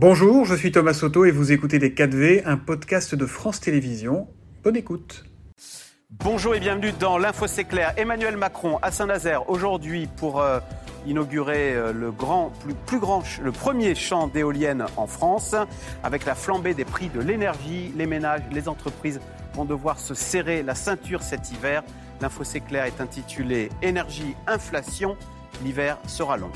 Bonjour, je suis Thomas Soto et vous écoutez Les 4V, un podcast de France Télévisions. Bonne écoute. Bonjour et bienvenue dans l'Info C'est clair. Emmanuel Macron à Saint-Nazaire aujourd'hui pour euh, inaugurer euh, le le premier champ d'éoliennes en France. Avec la flambée des prix de l'énergie, les ménages, les entreprises vont devoir se serrer la ceinture cet hiver. L'info C'est clair est intitulé Énergie, inflation. L'hiver sera long.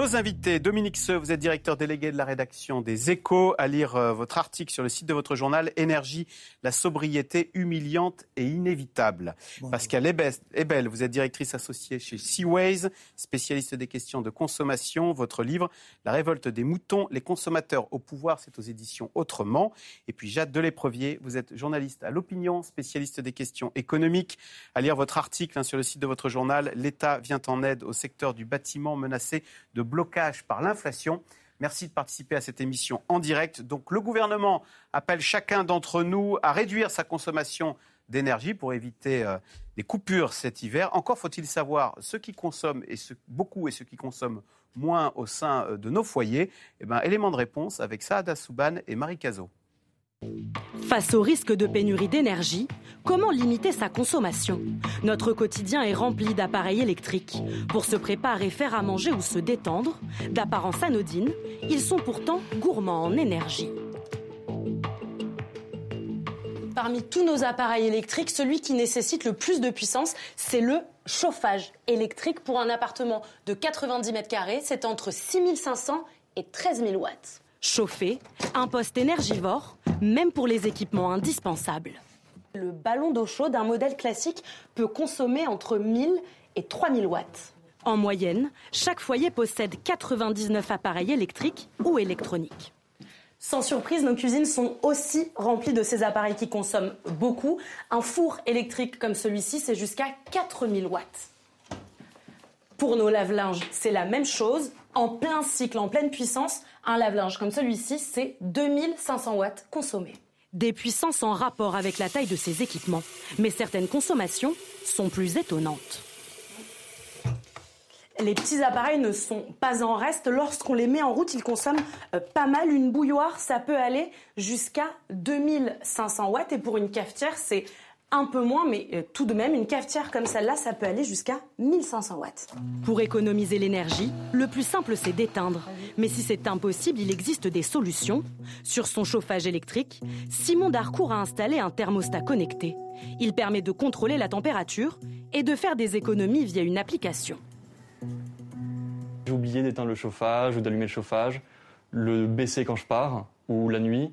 Nos invités, Dominique Seux, vous êtes directeur délégué de la rédaction des Échos, à lire euh, votre article sur le site de votre journal Énergie, la sobriété humiliante et inévitable. Pascal Ebel, vous êtes directrice associée chez Seaways, spécialiste des questions de consommation. Votre livre, La révolte des moutons, les consommateurs au pouvoir, c'est aux éditions Autrement. Et puis Jade Deléprevier, vous êtes journaliste à l'opinion, spécialiste des questions économiques. À lire votre article hein, sur le site de votre journal, L'État vient en aide au secteur du bâtiment menacé de blocage par l'inflation. Merci de participer à cette émission en direct. Donc le gouvernement appelle chacun d'entre nous à réduire sa consommation d'énergie pour éviter euh, des coupures cet hiver. Encore faut-il savoir ce qui consomme et beaucoup et ce qui consomme moins au sein euh, de nos foyers. Eh ben, élément de réponse avec Saada Souban et Marie Cazot. Face au risque de pénurie d'énergie, comment limiter sa consommation? Notre quotidien est rempli d'appareils électriques. Pour se préparer, faire à manger ou se détendre, d'apparence anodine, ils sont pourtant gourmands en énergie. Parmi tous nos appareils électriques, celui qui nécessite le plus de puissance, c'est le chauffage électrique pour un appartement de 90 mètres carrés. C'est entre 6500 et 13 000 watts. Chauffer, un poste énergivore, même pour les équipements indispensables. Le ballon d'eau chaude, un modèle classique, peut consommer entre 1000 et 3000 watts. En moyenne, chaque foyer possède 99 appareils électriques ou électroniques. Sans surprise, nos cuisines sont aussi remplies de ces appareils qui consomment beaucoup. Un four électrique comme celui-ci, c'est jusqu'à 4000 watts. Pour nos lave-linges, c'est la même chose. En plein cycle, en pleine puissance, un lave-linge comme celui-ci, c'est 2500 watts consommés. Des puissances en rapport avec la taille de ces équipements. Mais certaines consommations sont plus étonnantes. Les petits appareils ne sont pas en reste. Lorsqu'on les met en route, ils consomment euh, pas mal. Une bouilloire, ça peut aller jusqu'à 2500 watts. Et pour une cafetière, c'est un peu moins, mais euh, tout de même, une cafetière comme celle-là, ça peut aller jusqu'à 1500 watts. Pour économiser l'énergie, le plus simple, c'est d'éteindre. Mais si c'est impossible, il existe des solutions. Sur son chauffage électrique, Simon Darcourt a installé un thermostat connecté. Il permet de contrôler la température et de faire des économies via une application. J'ai oublié d'éteindre le chauffage ou d'allumer le chauffage, le baisser quand je pars ou la nuit.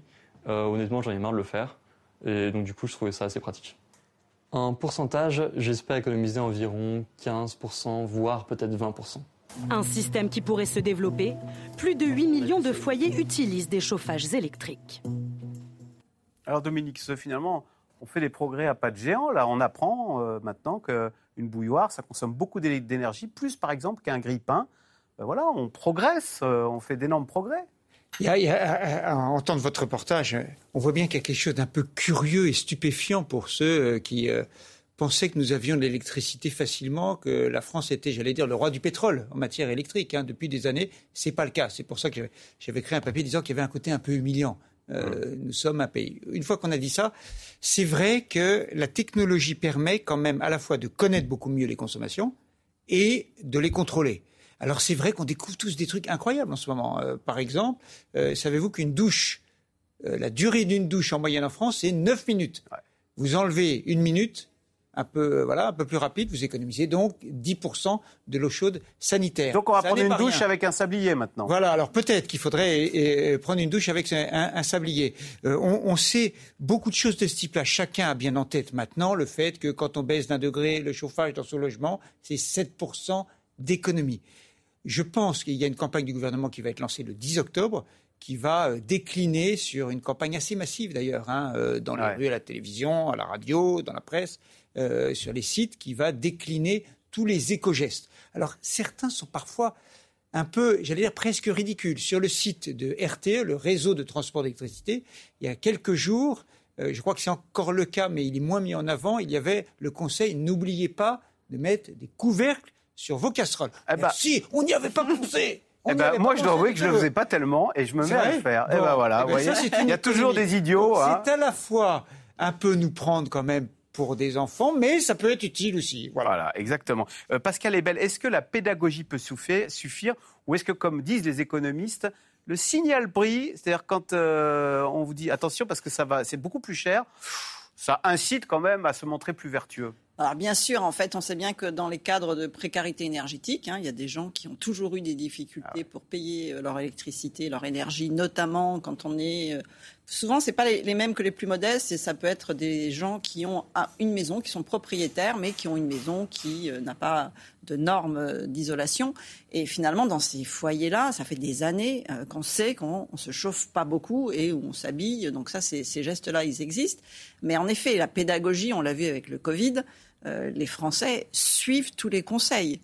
Euh, honnêtement, j'en ai marre de le faire. Et donc, du coup, je trouvais ça assez pratique. En pourcentage, j'espère économiser environ 15%, voire peut-être 20%. Un système qui pourrait se développer. Plus de 8 millions de foyers utilisent des chauffages électriques. Alors Dominique, finalement, on fait des progrès à pas de géant. Là, on apprend euh, maintenant qu'une bouilloire, ça consomme beaucoup d'énergie, plus par exemple qu'un grille-pain. Ben voilà, on progresse, euh, on fait d'énormes progrès. Il a, en entendant votre reportage, on voit bien qu'il y a quelque chose d'un peu curieux et stupéfiant pour ceux euh, qui euh, pensaient que nous avions de l'électricité facilement, que la France était, j'allais dire, le roi du pétrole en matière électrique. Hein. Depuis des années, c'est pas le cas. C'est pour ça que j'avais créé un papier disant qu'il y avait un côté un peu humiliant. Euh, nous sommes un pays. Une fois qu'on a dit ça, c'est vrai que la technologie permet quand même à la fois de connaître beaucoup mieux les consommations et de les contrôler. Alors c'est vrai qu'on découvre tous des trucs incroyables en ce moment. Euh, par exemple, euh, savez-vous qu'une douche, euh, la durée d'une douche en moyenne en France, c'est 9 minutes. Vous enlevez une minute, un peu, voilà, un peu plus rapide, vous économisez donc 10% de l'eau chaude sanitaire. Donc on va prendre une douche avec un sablier maintenant. Voilà, alors peut-être qu'il faudrait prendre une douche avec un, sablier. on, on, sait beaucoup de choses de ce type-là. Chacun a bien en tête maintenant le fait que quand on baisse d'un degré le chauffage dans son logement, c'est 7% d'économie. Je pense qu'il y a une campagne du gouvernement qui va être lancée le 10 octobre, qui va euh, décliner sur une campagne assez massive d'ailleurs, hein, euh, dans les rues, à la télévision, à la radio, dans la presse, euh, sur les sites, qui va décliner tous les éco-gestes. Alors certains sont parfois un peu, j'allais dire presque ridicule. Sur le site de RTE, le réseau de transport d'électricité, il y a quelques jours, euh, je crois que c'est encore le cas, mais il est moins mis en avant, il y avait le conseil n'oubliez pas de mettre des couvercles sur vos casseroles. Eh ben- si, on n'y avait pas pensé. On Eh ben, moi, je dois avouer que je ne le faisais pas tellement et je me mets à le faire. Ben voilà, Eh ben, ça, c'est il y a toujours des idiots. Hein. C'est à la fois un peu nous prendre quand même pour des enfants, mais ça peut être utile aussi. Voilà. Voilà, exactement. Euh, Pascal Ebel, est-ce que la pédagogie peut suffire, suffire ou est-ce que, comme disent les économistes, le signal prix, c'est-à-dire quand euh, on vous dit attention parce que ça va, c'est beaucoup plus cher, ça incite quand même à se montrer plus vertueux? Alors bien sûr, en fait, on sait bien que dans les cadres de précarité énergétique, hein, il y a des gens qui ont toujours eu des difficultés pour payer euh, leur électricité, leur énergie, notamment quand on est... euh, souvent, c'est pas les, les mêmes que les plus modestes, et ça peut être des gens qui ont ah, une maison, qui sont propriétaires, mais qui ont une maison qui euh, n'a pas de normes d'isolation. Et finalement, dans ces foyers-là, ça fait des années qu'on sait qu'on on se chauffe pas beaucoup et où on s'habille. Donc ça, ces gestes-là, ils existent. Mais en effet, la pédagogie, on l'a vu avec le Covid, euh, les Français suivent tous les conseils.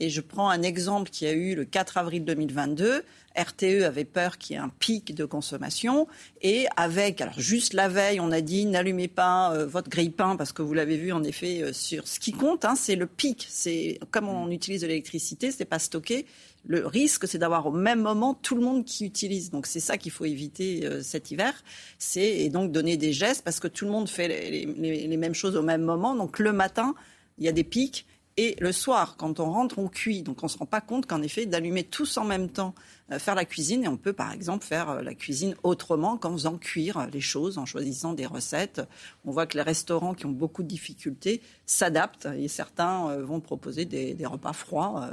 Et je prends un exemple qui a eu le 4 avril 2022. RTE avait peur qu'il y ait un pic de consommation. Et avec, alors juste la veille, on a dit n'allumez pas euh, votre grille-pain parce que vous l'avez vu en effet euh, sur ce qui compte, hein, c'est le pic. C'est comme on utilise de l'électricité, c'est pas stocké. Le risque, c'est d'avoir au même moment tout le monde qui utilise. Donc c'est ça qu'il faut éviter euh, cet hiver. C'est et donc donner des gestes parce que tout le monde fait les, les- les mêmes choses au même moment. Donc le matin, il y a des pics. Et le soir, quand on rentre, on cuit. Donc on ne se rend pas compte qu'en effet, d'allumer tous en même temps, euh, faire la cuisine, et on peut par exemple faire euh, la cuisine autrement qu'en faisant cuire euh, les choses, en choisissant des recettes. On voit que les restaurants qui ont beaucoup de difficultés s'adaptent, et certains euh, vont proposer des, des repas froids.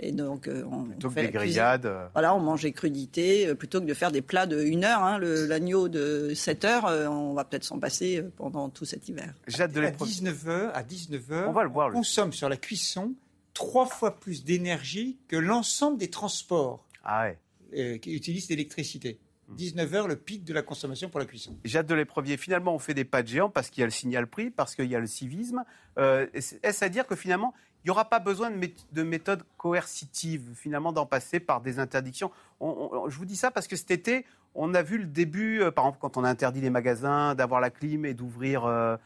Et donc, euh, on, Plutôt on que fait des la cuisine. grillades. euh, Voilà, on mange des crudités euh, plutôt que de faire des plats de 1 heure. Hein, le- L'agneau de 7 heures, euh, on va peut-être s'en passer euh, pendant tout cet hiver. J'ai hâte de à les pro- 19h, à 19h, On va le voir, consomme sur la cuisson trois fois plus d'énergie que l'ensemble des transports Ah ouais. euh, qui utilisent l'électricité. Hmm. 19h, le pic de la consommation pour la cuisson. J'ai hâte de l'épreuvier. Finalement, on fait des pas de géant parce qu'il y a le signal prix, parce qu'il y a le civisme. Euh, Est-ce à dire que finalement, il n'y aura pas besoin de, mé- de méthodes coercitives, finalement, d'en passer par des interdictions On- on- Je vous dis ça parce que cet été, on a vu le début, euh, par exemple, quand on a interdit les magasins d'avoir la clim et d'ouvrir euh,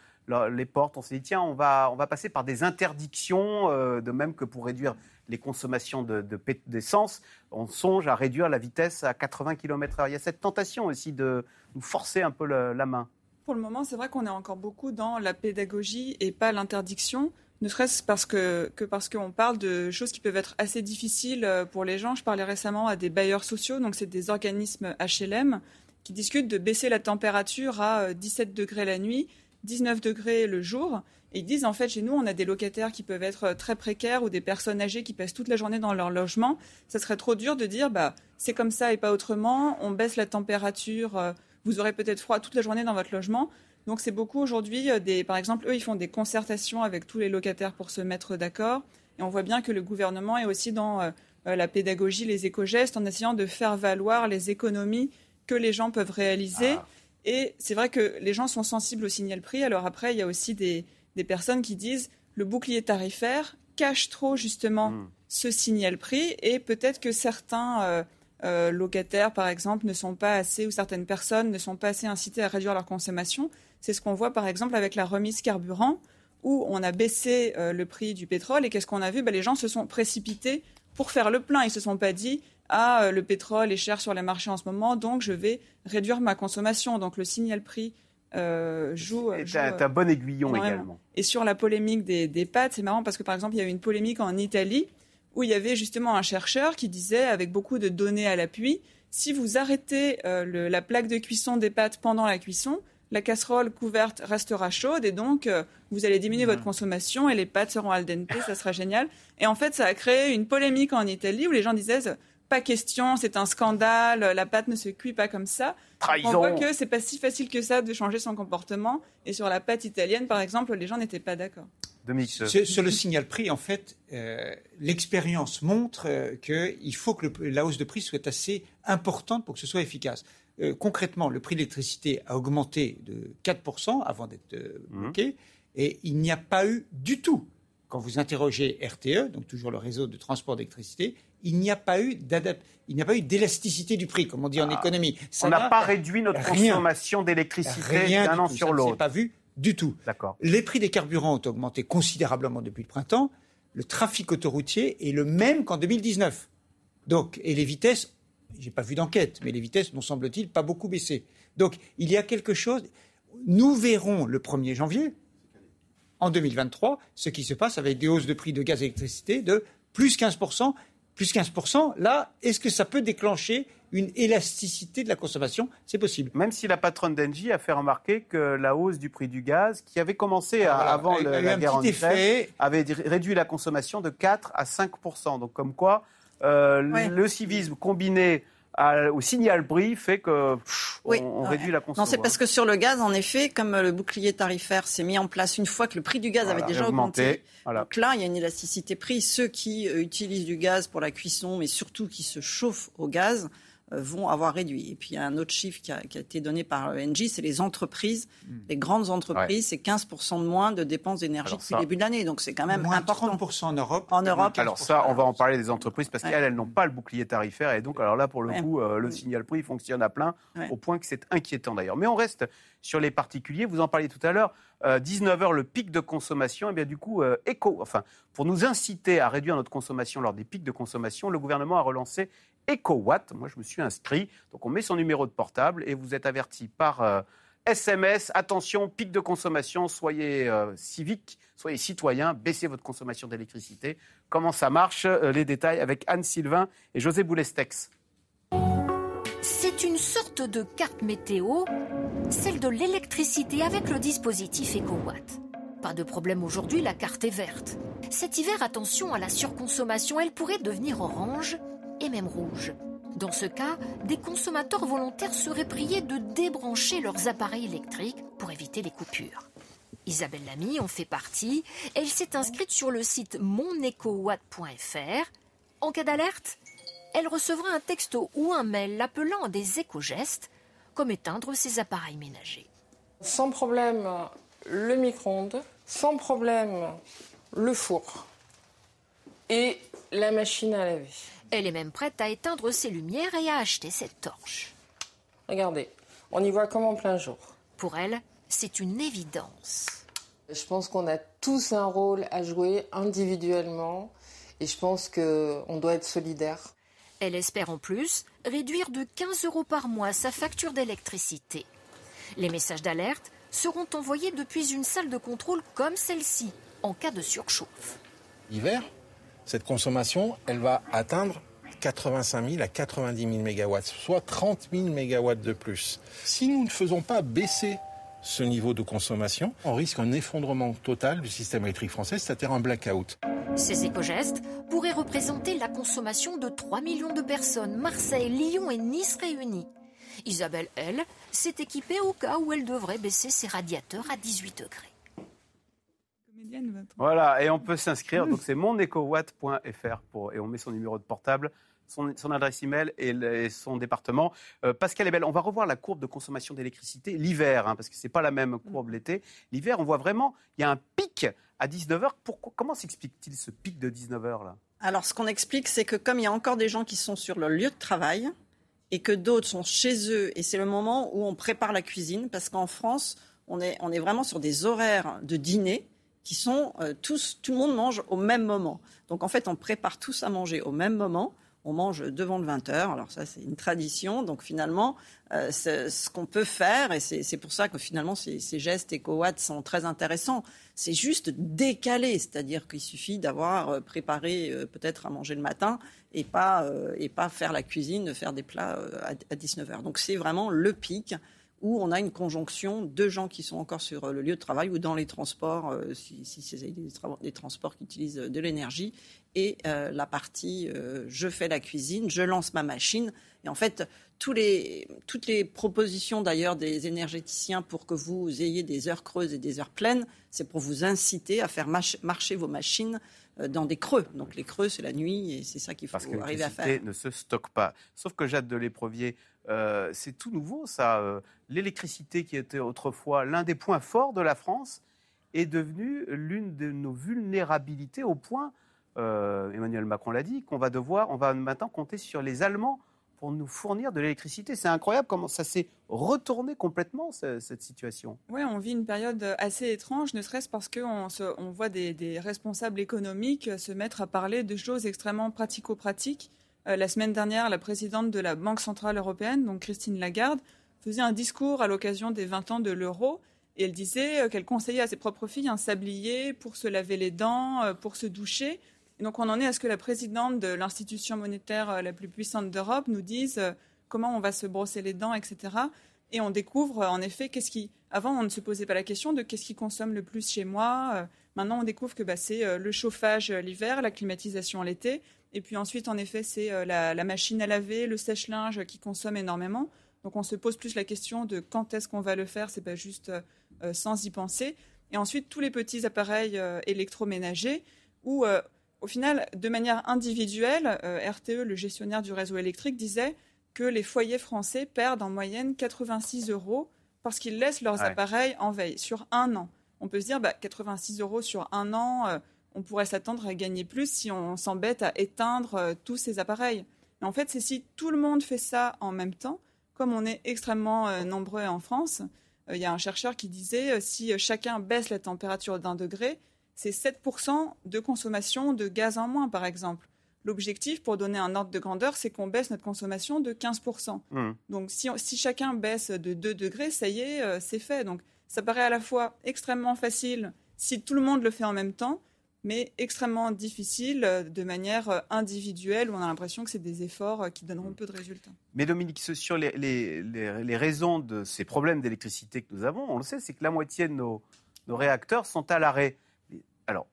les portes, on s'est dit, tiens, on va, passer par des interdictions, euh, de même que pour réduire les consommations de- de d'essence, on songe à réduire la vitesse à 80 km/h. Il y a cette tentation aussi de nous forcer un peu la main. Pour le moment, c'est vrai qu'on est encore beaucoup dans la pédagogie et pas l'interdiction, ne serait-ce parce que, que parce qu'on parle de choses qui peuvent être assez difficiles euh, pour les gens. Je parlais récemment à des bailleurs sociaux, donc c'est des organismes HLM, qui discutent de baisser la température à euh, 17 degrés la nuit, 19 degrés le jour. Et ils disent, en fait, chez nous, on a des locataires qui peuvent être euh, très précaires ou des personnes âgées qui passent toute la journée dans leur logement. Ça serait trop dur de dire, bah, c'est comme ça et pas autrement. On baisse la température. euh, vous aurez peut-être froid toute la journée dans votre logement. Donc c'est beaucoup aujourd'hui euh, des, par exemple, eux ils font des concertations avec tous les locataires pour se mettre d'accord. Et on voit bien que le gouvernement est aussi dans euh, euh, la pédagogie, les éco-gestes, en essayant de faire valoir les économies que les gens peuvent réaliser. Ah. Et c'est vrai que les gens sont sensibles au signal prix. Alors après, il y a aussi des, des personnes qui disent le bouclier tarifaire cache trop justement Mm. ce signal prix et peut-être que certains euh, euh, locataires, par exemple, ne sont pas assez, ou certaines personnes ne sont pas assez incitées à réduire leur consommation. C'est ce qu'on voit, par exemple, avec la remise carburant, où on a baissé euh, le prix du pétrole. Et qu'est-ce qu'on a vu? Ben, Les gens se sont précipités pour faire le plein. Ils se sont pas dit ah euh, le pétrole est cher sur les marchés en ce moment, donc je vais réduire ma consommation. Donc le signal prix euh, joue. Et t'as t'as un bon aiguillon énormément. également. et sur la polémique des, des pâtes, c'est marrant parce que par exemple, il y a eu une polémique en Italie où il y avait justement un chercheur qui disait, avec beaucoup de données à l'appui, si vous arrêtez euh, le- la plaque de cuisson des pâtes pendant la cuisson, la casserole couverte restera chaude et donc euh, vous allez diminuer votre consommation et les pâtes seront al dente, ça sera génial. Et en fait, ça a créé une polémique en Italie où les gens disaient pas question, c'est un scandale, la pâte ne se cuit pas comme ça. On Trahison. voit que c'est pas si facile que ça de changer son comportement. Et sur la pâte italienne, par exemple, les gens n'étaient pas d'accord. Dominique, Sur, sur le signal prix, en fait, euh, l'expérience montre euh, qu'il faut que le- la hausse de prix soit assez importante pour que ce soit efficace. Euh, concrètement, le prix de l'électricité a augmenté de 4% avant d'être euh, Mhm. bloqué, et il n'y a pas eu du tout quand vous interrogez RTE, donc toujours le réseau de transport d'électricité, il n'y a pas eu il n'y a pas eu d'élasticité du prix, comme on dit en Ah. économie. On n'a pas réduit notre rien. consommation d'électricité d'un du an tout. sur Ça l'autre. pas vu du tout. D'accord. Les prix des carburants ont augmenté considérablement depuis le printemps. Le trafic autoroutier est le même qu'en 2019. Donc, et les vitesses, j'ai pas vu d'enquête, mais les vitesses n'ont semble-t-il pas beaucoup baissé. Donc, il y a quelque chose. Nous verrons le 1er janvier, en 2023, ce qui se passe avec des hausses de prix de gaz et d'électricité de plus 15%. Plus 15%, là, est-ce que ça peut déclencher une élasticité de la consommation? C'est possible. Même si la patronne d'Engie a fait remarquer que la hausse du prix du gaz, qui avait commencé à- Voilà. avant le- la guerre en Ukraine, avait réduit la consommation de 4 à 5 Donc comme quoi, euh, le civisme combiné à- au signal prix fait que pff, Oui, on, on ouais. réduit la Non, consommation. c'est parce que sur le gaz, en effet, comme euh, le bouclier tarifaire s'est mis en place une fois que le prix du gaz avait déjà augmenté, Voilà. donc là, il y a une élasticité prix. Ceux qui euh, utilisent du gaz pour la cuisson, mais surtout qui se chauffent au gaz, vont avoir réduit. Et puis il y a un autre chiffre qui a, qui a été donné par Engie, c'est les entreprises. Hmm. Les grandes entreprises, c'est 15% de moins de dépenses d'énergie depuis le début de l'année. Donc c'est quand même Moins important. 30% en Europe. En Europe. Alors ça, on va en parler des entreprises parce Ouais. qu'elles, elles n'ont pas le bouclier tarifaire et donc alors là, pour le Ouais. coup, euh, le signal prix fonctionne à plein Ouais. au point que c'est inquiétant d'ailleurs. Mais on reste sur les particuliers. Vous en parliez tout à l'heure. 19h, le pic de consommation. Et bien du coup, euh, éco, enfin, pour nous inciter à réduire notre consommation lors des pics de consommation, le gouvernement a relancé EcoWatt. Moi, je me suis inscrit. Donc, on met son numéro de portable et vous êtes averti par euh, SMS. Attention, pic de consommation. Soyez euh, civique, soyez citoyen. Baissez votre consommation d'électricité. Comment ça marche Euh, Les détails avec Anne Sylvain et José Boulestex. C'est une sorte de carte météo, celle de l'électricité avec le dispositif EcoWatt. Pas de problème aujourd'hui, la carte est verte. Cet hiver, attention à la surconsommation, elle pourrait devenir orange et même rouge. Dans ce cas, des consommateurs volontaires seraient priés de débrancher leurs appareils électriques pour éviter les coupures. Isabelle Lamy en fait partie. Elle s'est inscrite sur le site monecowatt.fr. En cas d'alerte, elle recevra un texto ou un mail l'appelant à des éco-gestes, comme éteindre ses appareils ménagers. Sans problème, le micro-ondes. Sans problème, le four. Et la machine à laver. Elle est même prête à éteindre ses lumières et à acheter cette torche. Regardez, on y voit comme en plein jour. Pour elle, c'est une évidence. Je pense qu'on a tous un rôle à jouer individuellement et je pense qu'on doit être solidaire. Elle espère en plus réduire de 15 euros par mois sa facture d'électricité. Les messages d'alerte seront envoyés depuis une salle de contrôle comme celle-ci, en cas de surchauffe. L'hiver, cette consommation, elle va atteindre 85 000 à 90 000 mégawatts, soit 30 000 mégawatts de plus. Si nous ne faisons pas baisser ce niveau de consommation, on risque un effondrement total du système électrique français, c'est-à-dire un blackout. Ces éco-gestes pourraient représenter la consommation de 3 millions de personnes, Marseille, Lyon et Nice réunis. Isabelle, elle, s'est équipée au cas où elle devrait baisser ses radiateurs à 18 degrés. Votre- Voilà, et on peut s'inscrire. Donc, c'est monecowatt.fr pour, et on met son numéro de portable, son, son adresse email et, le- et son département. Euh, Pascal est belle. On va revoir la courbe de consommation d'électricité l'hiver, hein, parce que c'est pas la même courbe l'été. L'hiver, on voit vraiment, il y a un pic à 19h. Pourquoi, comment s'explique-t-il ce pic de 19h là? Alors, ce qu'on explique, c'est que comme il y a encore des gens qui sont sur leur lieu de travail et que d'autres sont chez eux, et c'est le moment où on prépare la cuisine, parce qu'en France, on est, on est vraiment sur des horaires de dîner qui sont euh, tous, tout le monde mange au même moment. Donc, en fait, on prépare tous à manger au même moment. On mange devant le 20h. Alors ça, c'est une tradition. Donc finalement, euh, ce qu'on peut faire, et c'est pour ça que finalement ces, ces gestes éco-watts sont très intéressants. C'est juste décaler, c'est-à-dire qu'il suffit d'avoir euh, préparé peut-être à manger le matin et pas et pas faire la cuisine, faire des plats à, à 19h. Donc c'est vraiment le pic où on a une conjonction de gens qui sont encore sur euh, le lieu de travail ou dans les transports, euh, si, c'est des, tra- des transports qui utilisent euh, de l'énergie, et la partie je fais la cuisine, je lance ma machine. Et en fait, toutes les propositions d'ailleurs des énergéticiens pour que vous ayez des heures creuses et des heures pleines, c'est pour vous inciter à faire marcher vos machines dans des creux. Donc les creux, c'est la nuit, et c'est ça qu'il faut Parce que arriver à faire. l'électricité ne se stocke pas. Sauf que Jade de l'Éprevier, euh, c'est tout nouveau ça. euh, L'électricité qui était autrefois l'un des points forts de la France est devenue l'une de nos vulnérabilités au point, euh, Emmanuel Macron l'a dit, qu'on va devoir, on va maintenant compter sur les Allemands pour nous fournir de l'électricité. C'est incroyable comment ça s'est retourné complètement, cette situation. Oui, on vit une période assez étrange, ne serait-ce parce qu'on on voit des, responsables économiques se mettre à parler de choses extrêmement pratico-pratiques. Euh, la semaine dernière, la présidente de la Banque Centrale Européenne, donc Christine Lagarde, faisait un discours à l'occasion des 20 ans de l'euro et elle disait qu'elle conseillait à ses propres filles un sablier pour se laver les dents, euh, pour se doucher donc on en est à ce que la présidente de l'institution monétaire euh, la plus puissante d'Europe nous dise euh, comment on va se brosser les dents, etc. Et on découvre euh, en effet qu'est-ce qui. Avant, on ne se posait pas la question de qu'est-ce qui consomme le plus chez moi. Maintenant, on découvre que bah, c'est le chauffage l'hiver, la climatisation l'été. Et puis ensuite, en effet, c'est la, machine à laver, le sèche-linge qui consomme énormément. Donc on se pose plus la question de quand est-ce qu'on va le faire. C'est pas juste sans y penser. Et ensuite, tous les petits appareils électroménagers où au final, de manière individuelle, euh, RTE, le gestionnaire du réseau électrique, disait que les foyers français perdent en moyenne 86 euros parce qu'ils laissent leurs appareils en veille sur un an. On peut se dire, bah, 86 euros sur un an, euh, on pourrait s'attendre à gagner plus si on s'embête à éteindre euh, tous ces appareils. Mais en fait, c'est si tout le monde fait ça en même temps, comme on est extrêmement nombreux en France. Il y a un chercheur qui disait, si chacun baisse la température d'un degré, c'est 7% de consommation de gaz en moins, par exemple. L'objectif, pour donner un ordre de grandeur, c'est qu'on baisse notre consommation de 15%. Mmh. Donc si, si, chacun baisse de 2 degrés, ça y est, euh, c'est fait. Donc ça paraît à la fois extrêmement facile si tout le monde le fait en même temps, mais extrêmement difficile euh, de manière euh, individuelle, où on a l'impression que c'est des efforts qui donneront peu de résultats. Mais Dominique, sur les, les, les, raisons de ces problèmes d'électricité que nous avons, on le sait, c'est que la moitié de nos, nos réacteurs sont à l'arrêt. Alors,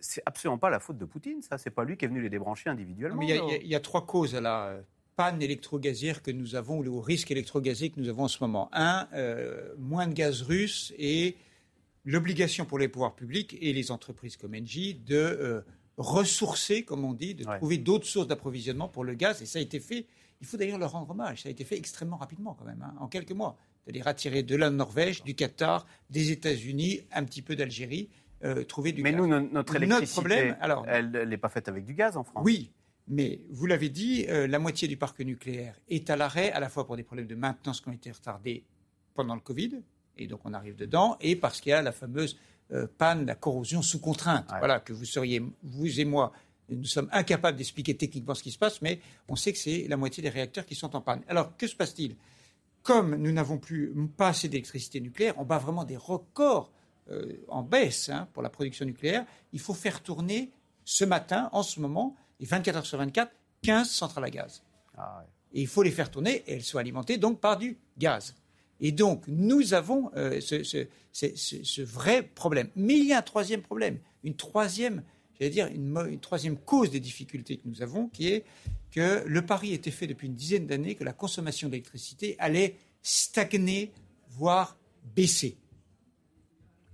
c'est absolument pas la faute de Poutine, ça. C'est pas lui qui est venu les débrancher individuellement. Il y, a trois causes à la panne électrogazière que nous avons, ou au risque électrogazier que nous avons en ce moment. Un, euh, moins de gaz russe et l'obligation pour les pouvoirs publics et les entreprises comme Engie de euh, ressourcer, comme on dit, de trouver d'autres sources d'approvisionnement pour le gaz. Et ça a été fait, il faut d'ailleurs leur rendre hommage, ça a été fait extrêmement rapidement quand même, hein, en quelques mois. C'est-à-dire attirer de la Norvège, du Qatar, des États-Unis, un petit peu d'Algérie. Euh, trouver du mais gaz. nous, notre électricité, problème, alors, elle n'est pas faite avec du gaz en France. Oui, mais vous l'avez dit, euh, la moitié du parc nucléaire est à l'arrêt, à la fois pour des problèmes de maintenance qui ont été retardés pendant le Covid, et donc on arrive dedans, et parce qu'il y a la fameuse euh, panne, la corrosion sous contrainte. Voilà, que vous seriez, vous et moi, nous sommes incapables d'expliquer techniquement ce qui se passe, mais on sait que c'est la moitié des réacteurs qui sont en panne. Alors, que se passe-t-il? Comme nous n'avons plus pas assez d'électricité nucléaire, on bat vraiment des records euh, en baisse hein, pour la production nucléaire, il faut faire tourner ce matin, en ce moment, et 24 heures sur 24, 15 centrales à gaz. Ah et il faut les faire tourner et elles sont alimentées donc par du gaz. Et donc, nous avons euh, ce, vrai problème. Mais il y a un troisième problème, une troisième, j'allais dire, une, une, troisième cause des difficultés que nous avons, qui est que le pari était fait depuis une dizaine d'années que la consommation d'électricité allait stagner, voire baisser.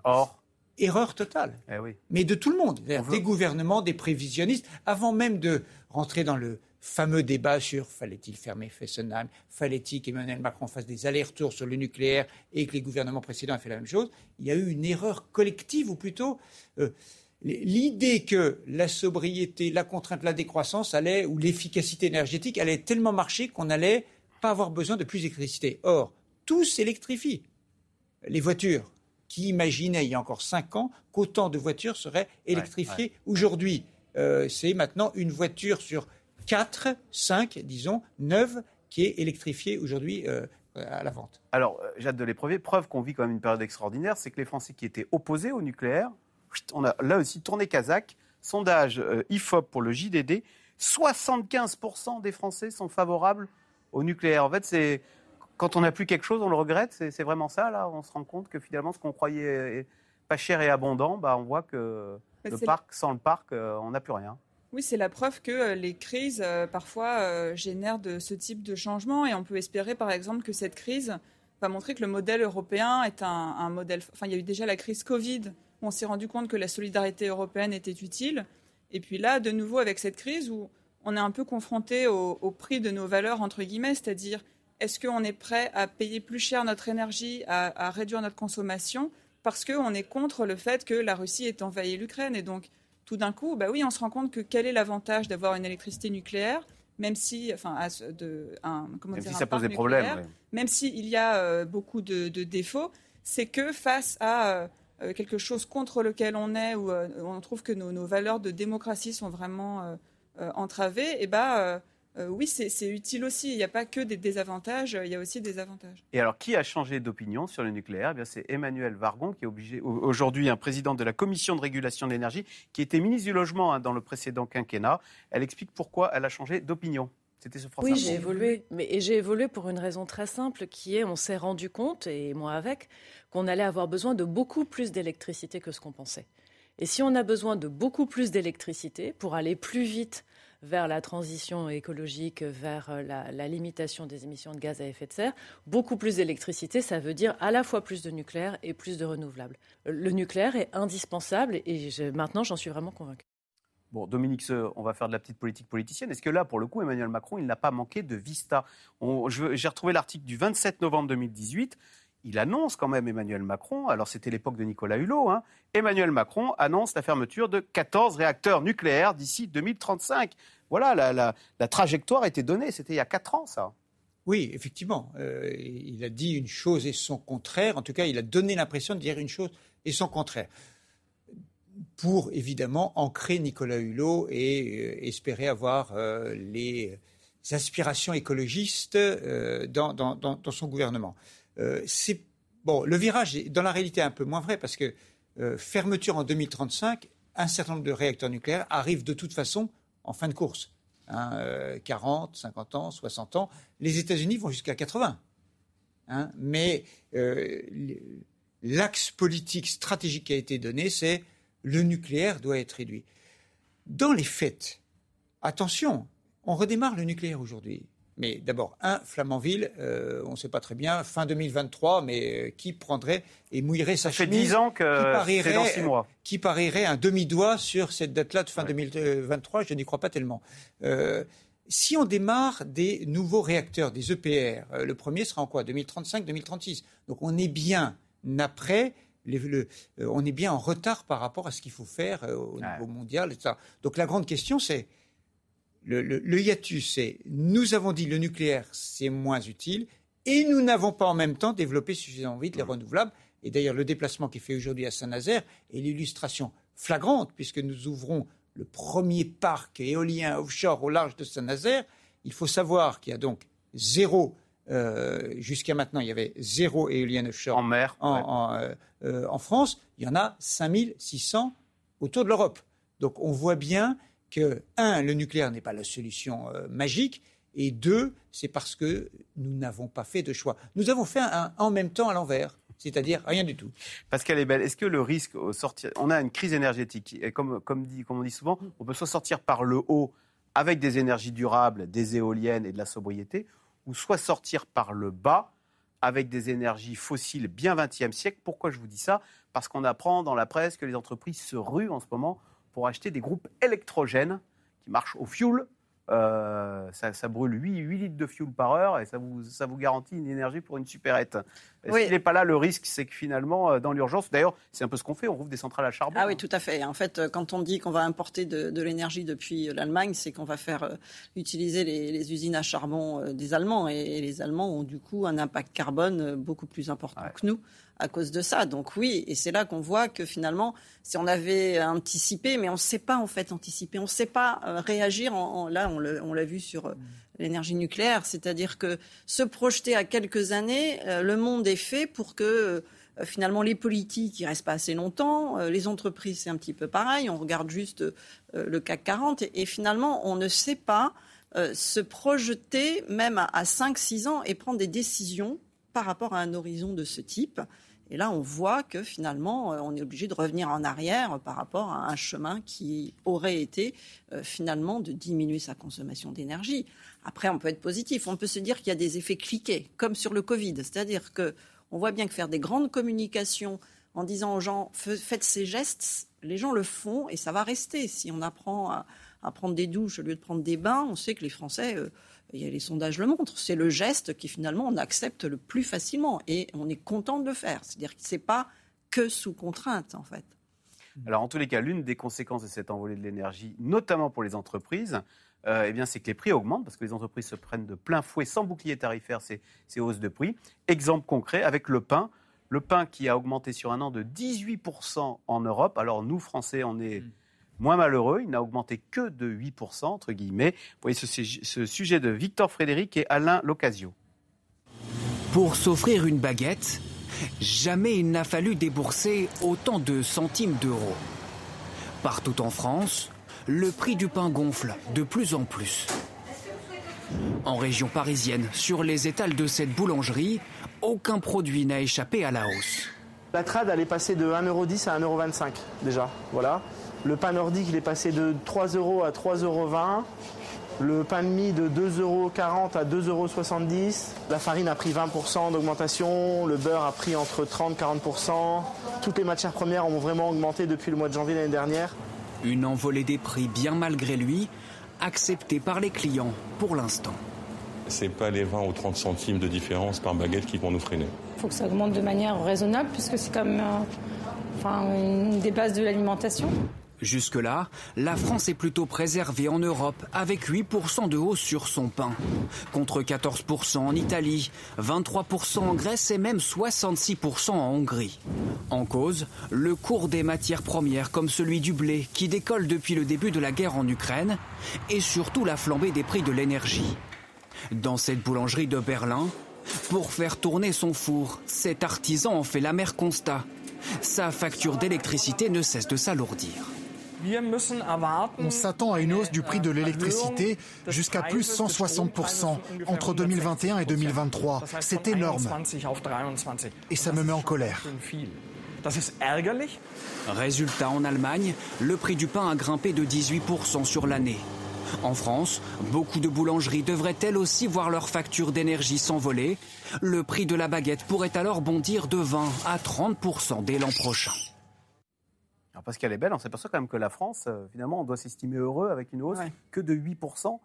Or Erreur totale. Eh oui. Mais de tout le monde, des gouvernements, des prévisionnistes, avant même de rentrer dans le fameux débat sur fallait-il fermer Fessenheim, fallait-il qu'Emmanuel Macron fasse des allers-retours sur le nucléaire et que les gouvernements précédents aient fait la même chose, il y a eu une erreur collective, ou plutôt euh, l'idée que la sobriété, la contrainte, la décroissance allait, ou l'efficacité énergétique allait tellement marcher qu'on n'allait pas avoir besoin de plus d'électricité. Or, tout s'électrifie. Les voitures, qui imaginait il y a encore cinq ans qu'autant de voitures seraient électrifiées. Aujourd'hui, euh, c'est maintenant une voiture sur quatre, cinq, disons, neuve qui est électrifiée aujourd'hui euh, à la vente. Alors, euh, Jade de l'épreuve, preuve qu'on vit quand même une période extraordinaire, c'est que les Français qui étaient opposés au nucléaire, on a là aussi tourné Kazakh. Sondage IFOP pour le JDD, 75% des Français sont favorables au nucléaire. En fait, c'est quand on n'a plus quelque chose, on le regrette. C'est vraiment ça, là. On se rend compte que finalement, ce qu'on croyait pas cher et abondant, bah, on voit que le parc, sans le parc, euh, on n'a plus rien. Oui, c'est la preuve que euh, les crises, euh, parfois, génèrent de ce type de changement. Et on peut espérer, par exemple, que cette crise va montrer que le modèle européen est un, un modèle. Enfin, il y a eu déjà la crise Covid, où on s'est rendu compte que la solidarité européenne était utile. Et puis là, de nouveau, avec cette crise où on est un peu confronté au, au prix de nos valeurs, entre guillemets, c'est-à-dire est-ce qu'on est prêt à payer plus cher notre énergie, à, réduire notre consommation parce qu'on est contre le fait que la Russie ait envahi l'Ukraine. Et donc, tout d'un coup, bah oui, on se rend compte que quel est l'avantage d'avoir une électricité nucléaire même si, enfin, de, un, comment même si ça pose des problèmes, même s'il y a euh, beaucoup de, défauts, c'est que face à euh, euh, quelque chose contre lequel on est, où on trouve que nos, nos, valeurs de démocratie sont vraiment entravées, et eh ben euh, oui, c'est utile aussi. Il n'y a pas que des désavantages, il y a aussi des avantages. Et alors, qui a changé d'opinion sur le nucléaire? Eh C'est Emmanuel Vargon, qui est obligé, aujourd'hui un président de la Commission de régulation de l'énergie, qui était ministre du Logement hein, dans le précédent quinquennat. Elle explique pourquoi elle a changé d'opinion. C'était ce Oui, j'ai évolué, mais et j'ai évolué pour une raison très simple, qui est, on s'est rendu compte, et moi avec, qu'on allait avoir besoin de beaucoup plus d'électricité que ce qu'on pensait. Et si on a besoin de beaucoup plus d'électricité pour aller plus vite vers la transition écologique, vers euh, la, limitation des émissions de gaz à effet de serre. Beaucoup plus d'électricité, ça veut dire à la fois plus de nucléaire et plus de renouvelables. Le nucléaire est indispensable et maintenant j'en suis vraiment convaincu. Bon, Dominique, on va faire de la petite politique politicienne. Est-ce que là, pour le coup, Emmanuel Macron, il n'a pas manqué de vista? J'ai retrouvé l'article du 27 novembre 2018 il annonce quand même Emmanuel Macron, alors c'était l'époque de Nicolas Hulot, hein, Emmanuel Macron annonce la fermeture de 14 réacteurs nucléaires d'ici 2035. Voilà, la, trajectoire était donnée, c'était il y a 4 ans ça. Oui, effectivement. Euh, il a dit une chose et son contraire. En tout cas, il a donné l'impression de dire une chose et son contraire. Pour évidemment ancrer Nicolas Hulot et euh, espérer avoir euh, les aspirations écologistes dans, son gouvernement. Euh, c'est bon, le virage est dans la réalité un peu moins vrai parce que euh, fermeture en 2035, un certain nombre de réacteurs nucléaires arrivent de toute façon en fin de course. 40, hein, 50 euh, ans, 60 ans. Les États-Unis vont jusqu'à 80. Hein. mais l'axe politique stratégique qui a été donné, c'est le nucléaire doit être réduit. Dans les faits, attention, on redémarre le nucléaire aujourd'hui. Mais d'abord, un, Flamanville, euh, on ne sait pas très bien, fin 2023, mais euh, qui prendrait et mouillerait sa Ça fait 10 ans que c'est dans 6 mois. Qui parierait un demi-doigt sur cette date-là de fin 2023 Je n'y crois pas tellement. Euh, si on démarre des nouveaux réacteurs, des EPR, le premier sera en quoi 2035, 2036. Donc on est bien après. on est bien en retard par rapport à ce qu'il faut faire au niveau mondial. Etc. Donc la grande question, c'est le, hiatus, c'est nous avons dit le nucléaire, c'est moins utile, et nous n'avons pas en même temps développé suffisamment vite les renouvelables. Et d'ailleurs, le déplacement qui est fait aujourd'hui à Saint-Nazaire est l'illustration flagrante, puisque nous ouvrons le premier parc éolien offshore au large de Saint-Nazaire. Il faut savoir qu'il y a donc zéro, euh, jusqu'à maintenant, il y avait zéro éolien offshore en mer, en, euh, euh, en France. Il y en a 5600 autour de l'Europe. Donc on voit bien que, un, le nucléaire n'est pas la solution euh, magique, et deux, c'est parce que nous n'avons pas fait de choix. Nous avons fait en même temps à l'envers. C'est-à-dire rien du tout. Pascal Ebel, est-ce que le risque on a une crise énergétique et comme, comme on dit souvent, on peut soit sortir par le haut avec des énergies durables, des éoliennes et de la sobriété, ou soit sortir par le bas avec des énergies fossiles bien 20e siècle. Pourquoi je vous dis ça? Parce qu'on apprend dans la presse que les entreprises se ruent en ce moment pour acheter des groupes électrogènes qui marchent au fioul. Euh, ça, brûle 8, 8, litres de fioul par heure et ça vous, ça vous garantit une énergie pour une supérette. Est-ce qu'il n'est pas là le risque C'est que finalement, euh, dans l'urgence, d'ailleurs, c'est un peu ce qu'on fait, on rouvre des centrales à charbon. Ah oui, tout à fait. En fait, quand on dit qu'on va importer de, l'énergie depuis l'Allemagne, c'est qu'on va faire euh, utiliser les, usines à charbon des Allemands. Et, les Allemands ont du coup un impact carbone beaucoup plus important que nous à cause de ça. Donc oui, et c'est là qu'on voit que finalement, si on avait anticipé, mais on ne sait pas en fait anticiper, on ne sait pas euh, réagir. Là, on l'a vu sur euh, l'énergie nucléaire, c'est-à-dire que se projeter à quelques années, euh, le monde est fait pour que finalement les politiques, ils restent pas assez longtemps, les entreprises, c'est un petit peu pareil, on regarde juste le CAC 40 et, finalement, on ne sait pas se projeter même à, à 5-6 ans et prendre des décisions par rapport à un horizon de ce type. Et là, on voit que finalement, euh, on est obligé de revenir en arrière par rapport à un chemin qui aurait été euh, finalement de diminuer sa consommation d'énergie. Après, on peut être positif. On peut se dire qu'il y a des effets cliqués, comme sur le Covid. C'est-à-dire que on voit bien que faire des grandes communications en disant aux gens faites ces gestes, les gens le font et ça va rester. Si on apprend à, prendre des douches au lieu de prendre des bains, on sait que les Français euh, les sondages le montrent, c'est le geste qui finalement on accepte le plus facilement et on est content de le faire. C'est-à-dire que c'est pas que sous contrainte, en fait. Alors, en tous les cas, l'une des conséquences de cette envolée de l'énergie, notamment pour les entreprises, euh, eh bien, c'est que les prix augmentent parce que les entreprises se prennent de plein fouet, sans bouclier tarifaire, ces, ces hausses de prix. Exemple concret avec le pain. Le pain qui a augmenté sur un an de 18% en Europe. Alors, nous, Français, on est mm. Moins malheureux. Il n'a augmenté que de 8%, entre guillemets. Vous voyez ce, ce sujet de Victor Frédéric et Alain Locasio. Pour s'offrir une baguette, jamais il n'a fallu débourser autant de centimes d'euros. Partout en France, le prix du pain gonfle de plus en plus. En région parisienne, sur les étals de cette boulangerie, aucun produit n'a échappé à la hausse. La trad, elle est passée de 1,10€ à 1,25€ déjà. Voilà. Le pain nordique, il est passé de 3 euros à 3,20 euros. Le pain de mie de 2,40€ à 2,70€. La farine a pris 20% d'augmentation. Le beurre a pris entre 30 et 40%. Toutes les matières premières ont vraiment augmenté depuis le mois de janvier l'année dernière. Une envolée des prix bien malgré lui, acceptée par les clients pour l'instant. Ce n'est pas les 20 ou 30 centimes de différence par baguette qui vont nous freiner. Il faut que ça augmente de manière raisonnable puisque c'est comme enfin, une des bases de l'alimentation. Jusque-là, la France est plutôt préservée en Europe avec 8% de hausse sur son pain, contre 14% en Italie, 23% en Grèce et même 66% en Hongrie. En cause, le cours des matières premières comme celui du blé qui décolle depuis le début de la guerre en Ukraine et surtout la flambée des prix de l'énergie. Dans cette boulangerie de Berlin, pour faire tourner son four, cet artisan en fait l'amer constat. Sa facture d'électricité ne cesse de s'alourdir. On s'attend à une hausse du prix de l'électricité jusqu'à plus 160% entre 2021 et 2023. C'est énorme. Et ça me met en colère. Résultat en Allemagne, le prix du pain a grimpé de 18% sur l'année. En France, beaucoup de boulangeries devraient elles aussi voir leur facture d'énergie s'envoler. Le prix de la baguette pourrait alors bondir de 20 à 30% dès l'an prochain. Parce qu'elle est belle, on s'aperçoit quand même que la France, euh, finalement, on doit s'estimer heureux avec une hausse que de 8%.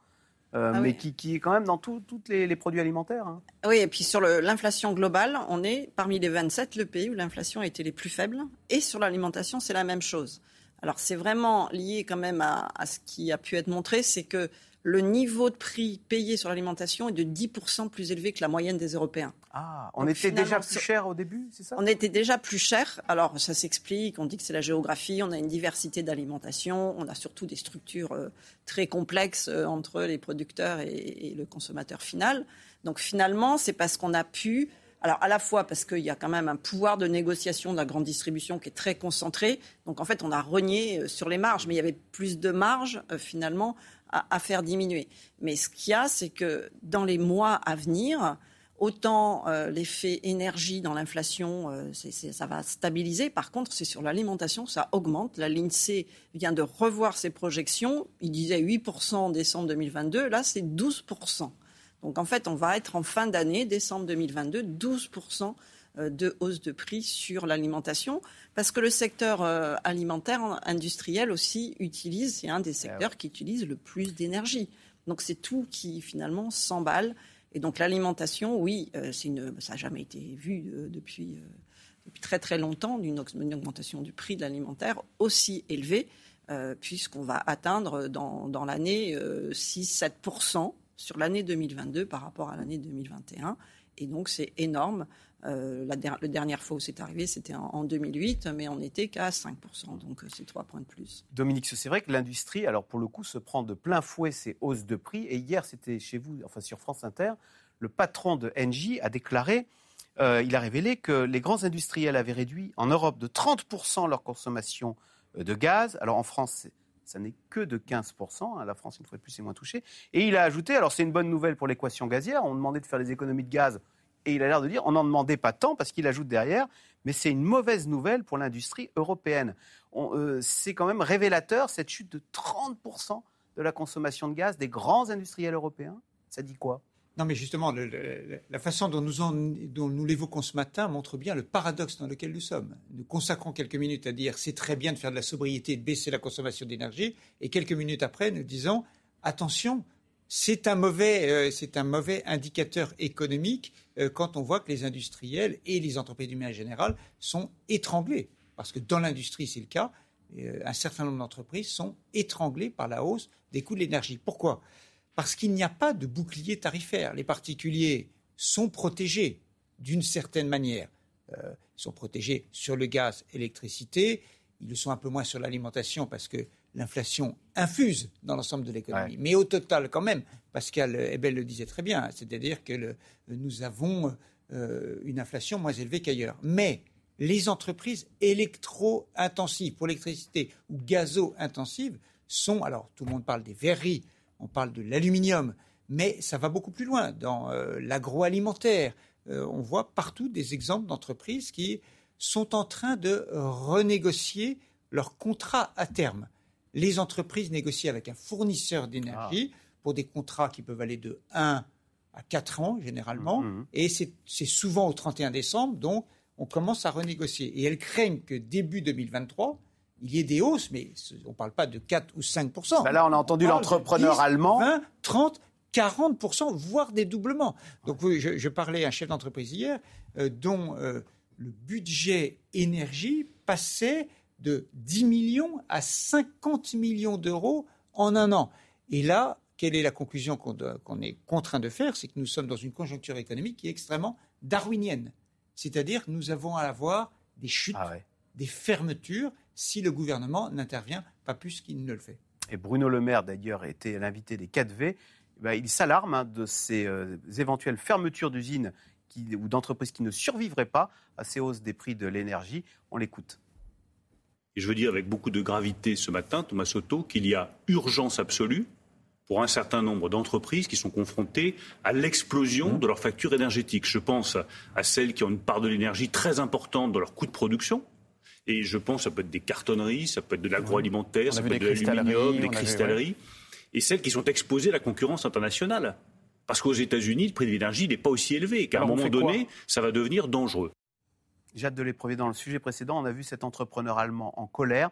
Euh, ah mais qui, est quand même dans tous les, produits alimentaires. Hein. Oui, et puis sur l'inflation globale, on est parmi les 27 le pays où l'inflation a été les plus faibles. Et sur l'alimentation, c'est la même chose. Alors c'est vraiment lié quand même à, à, ce qui a pu être montré, c'est que le niveau de prix payé sur l'alimentation est de 10% plus élevé que la moyenne des Européens. Ah, on était déjà plus cher au début, c'est ça? On était déjà plus cher. Alors, ça s'explique, on dit que c'est la géographie, on a une diversité d'alimentation, on a surtout des structures euh, très complexes euh, entre les producteurs et, le consommateur final. Donc, finalement, c'est parce qu'on a pu alors à la fois parce qu'il y a quand même un pouvoir de négociation de la grande distribution qui est très concentré. Donc en fait, on a renié euh, sur les marges, mais il y avait plus de marge finalement à, faire diminuer. Mais ce qu'il y a, c'est que dans les mois à venir, Autant euh, l'effet énergie dans l'inflation, euh, ça va stabiliser. Par contre, c'est sur l'alimentation, ça augmente. La l'INSEE vient de revoir ses projections. Il disait 8% en décembre 2022. Là, c'est 12%. Donc en fait, on va être en fin d'année, décembre 2022, 12% euh, de hausse de prix sur l'alimentation, parce que le secteur euh, alimentaire industriel aussi utilise, c'est un des ah secteurs qui utilise le plus d'énergie. Donc c'est tout qui finalement s'emballe. Et donc l'alimentation, oui, euh, une, ça n'a jamais été vu depuis, depuis, très très longtemps, d'une augmentation du prix de l'alimentaire aussi élevée, puisqu'on va atteindre dans, dans l'année 6-7% sur l'année 2022 par rapport à l'année 2021. Et donc c'est énorme. Euh, la, dernière fois où c'est arrivé, c'était en, 2008, mais on n'était qu'à 5%, donc euh, c'est 3 points de plus. Dominique, c'est vrai que l'industrie, alors pour le coup, se prend de plein fouet ces hausses de prix. Et hier, c'était chez vous, enfin sur France Inter, le patron de Engie a déclaré, euh, il a révélé que les grands industriels avaient réduit en Europe de 30% leur consommation de gaz. Alors en France, ça n'est que de 15%. Hein. La France, une fois de plus, est moins touchée. Et il a ajouté, alors c'est une bonne nouvelle pour l'équation gazière, on demandait de faire des économies de gaz et il a l'air de dire on n'en demandait pas tant parce qu'il ajoute derrière, mais c'est une mauvaise nouvelle pour l'industrie européenne. Euh, c'est quand même révélateur cette chute de 30% de la consommation de gaz des grands industriels européens. Ça dit quoi? Non, mais justement, la façon dont nous, nous l'évoquons ce matin montre bien le paradoxe dans lequel nous sommes. Nous consacrons quelques minutes à dire c'est très bien de faire de la sobriété, de baisser la consommation d'énergie, et quelques minutes après, nous disons attention, c'est un mauvais, c'est un mauvais indicateur économique quand on voit que les industriels et les entreprises du en général sont étranglés. Parce que dans l'industrie, c'est le cas. un certain nombre d'entreprises sont étranglées par la hausse des coûts de l'énergie. Pourquoi? Parce qu'il n'y a pas de bouclier tarifaire. Les particuliers sont protégés d'une certaine manière. ils sont protégés sur le gaz l'électricité. Ils le sont un peu moins sur l'alimentation parce que l'inflation infuse dans l'ensemble de l'économie. Mais au total, quand même, Pascal Ebel le disait très bien, c'est-à-dire que nous avons euh, une inflation moins élevée qu'ailleurs. Mais les entreprises électro-intensives pour l'électricité ou gazo-intensives sont, alors tout le monde parle des verreries, on parle de l'aluminium, mais ça va beaucoup plus loin. Dans euh, l'agroalimentaire, euh, on voit partout des exemples d'entreprises qui sont en train de renégocier leurs contrats à terme les entreprises négocient avec un fournisseur d'énergie ah. pour des contrats qui peuvent aller de 1 à 4 ans généralement, mmh, mmh. et c'est souvent au 31 décembre, donc on commence à renégocier. Et elles craignent que début 2023, il y ait des hausses, mais on ne parle pas de 4 ou 5 bah Là, on a entendu l'entrepreneur allemand. 20, 30, 40 voire des doublements. Donc, je, parlais à un chef d'entreprise hier euh, dont euh, le budget énergie passait de 10 millions à 50 millions d'euros en un an. Et là, quelle est la conclusion qu'on est contraint de faire? C'est que nous sommes dans une conjoncture économique qui est extrêmement darwinienne. C'est-à-dire que nous avons à avoir des chutes, ah des fermetures, si le gouvernement n'intervient pas plus qu'il ne le fait. Et Bruno Le Maire, d'ailleurs, était l'invité des 4V. Eh ben, il s'alarme hein, de ces euh, éventuelles fermetures d'usines ou d'entreprises qui ne survivraient pas à ces hausses des prix de l'énergie. On l'écoute. Et je veux dire avec beaucoup de gravité ce matin, Thomas Soto, qu'il y a urgence absolue pour un certain nombre d'entreprises qui sont confrontées à l'explosion mmh. de leurs factures énergétiques. Je pense à celles qui ont une part de l'énergie très importante dans leur coût de production. Et je pense, ça peut être des cartonneries, ça peut être de l'agroalimentaire, ça peut être de l'aluminium, des cristalleries. Et celles qui sont exposées à la concurrence internationale. Parce qu'aux États-Unis, le prix de l'énergie n'est pas aussi élevé, qu'à un moment donné, ça va devenir dangereux. Jade de l'épreuve dans le sujet précédent, on a vu cet entrepreneur allemand en colère.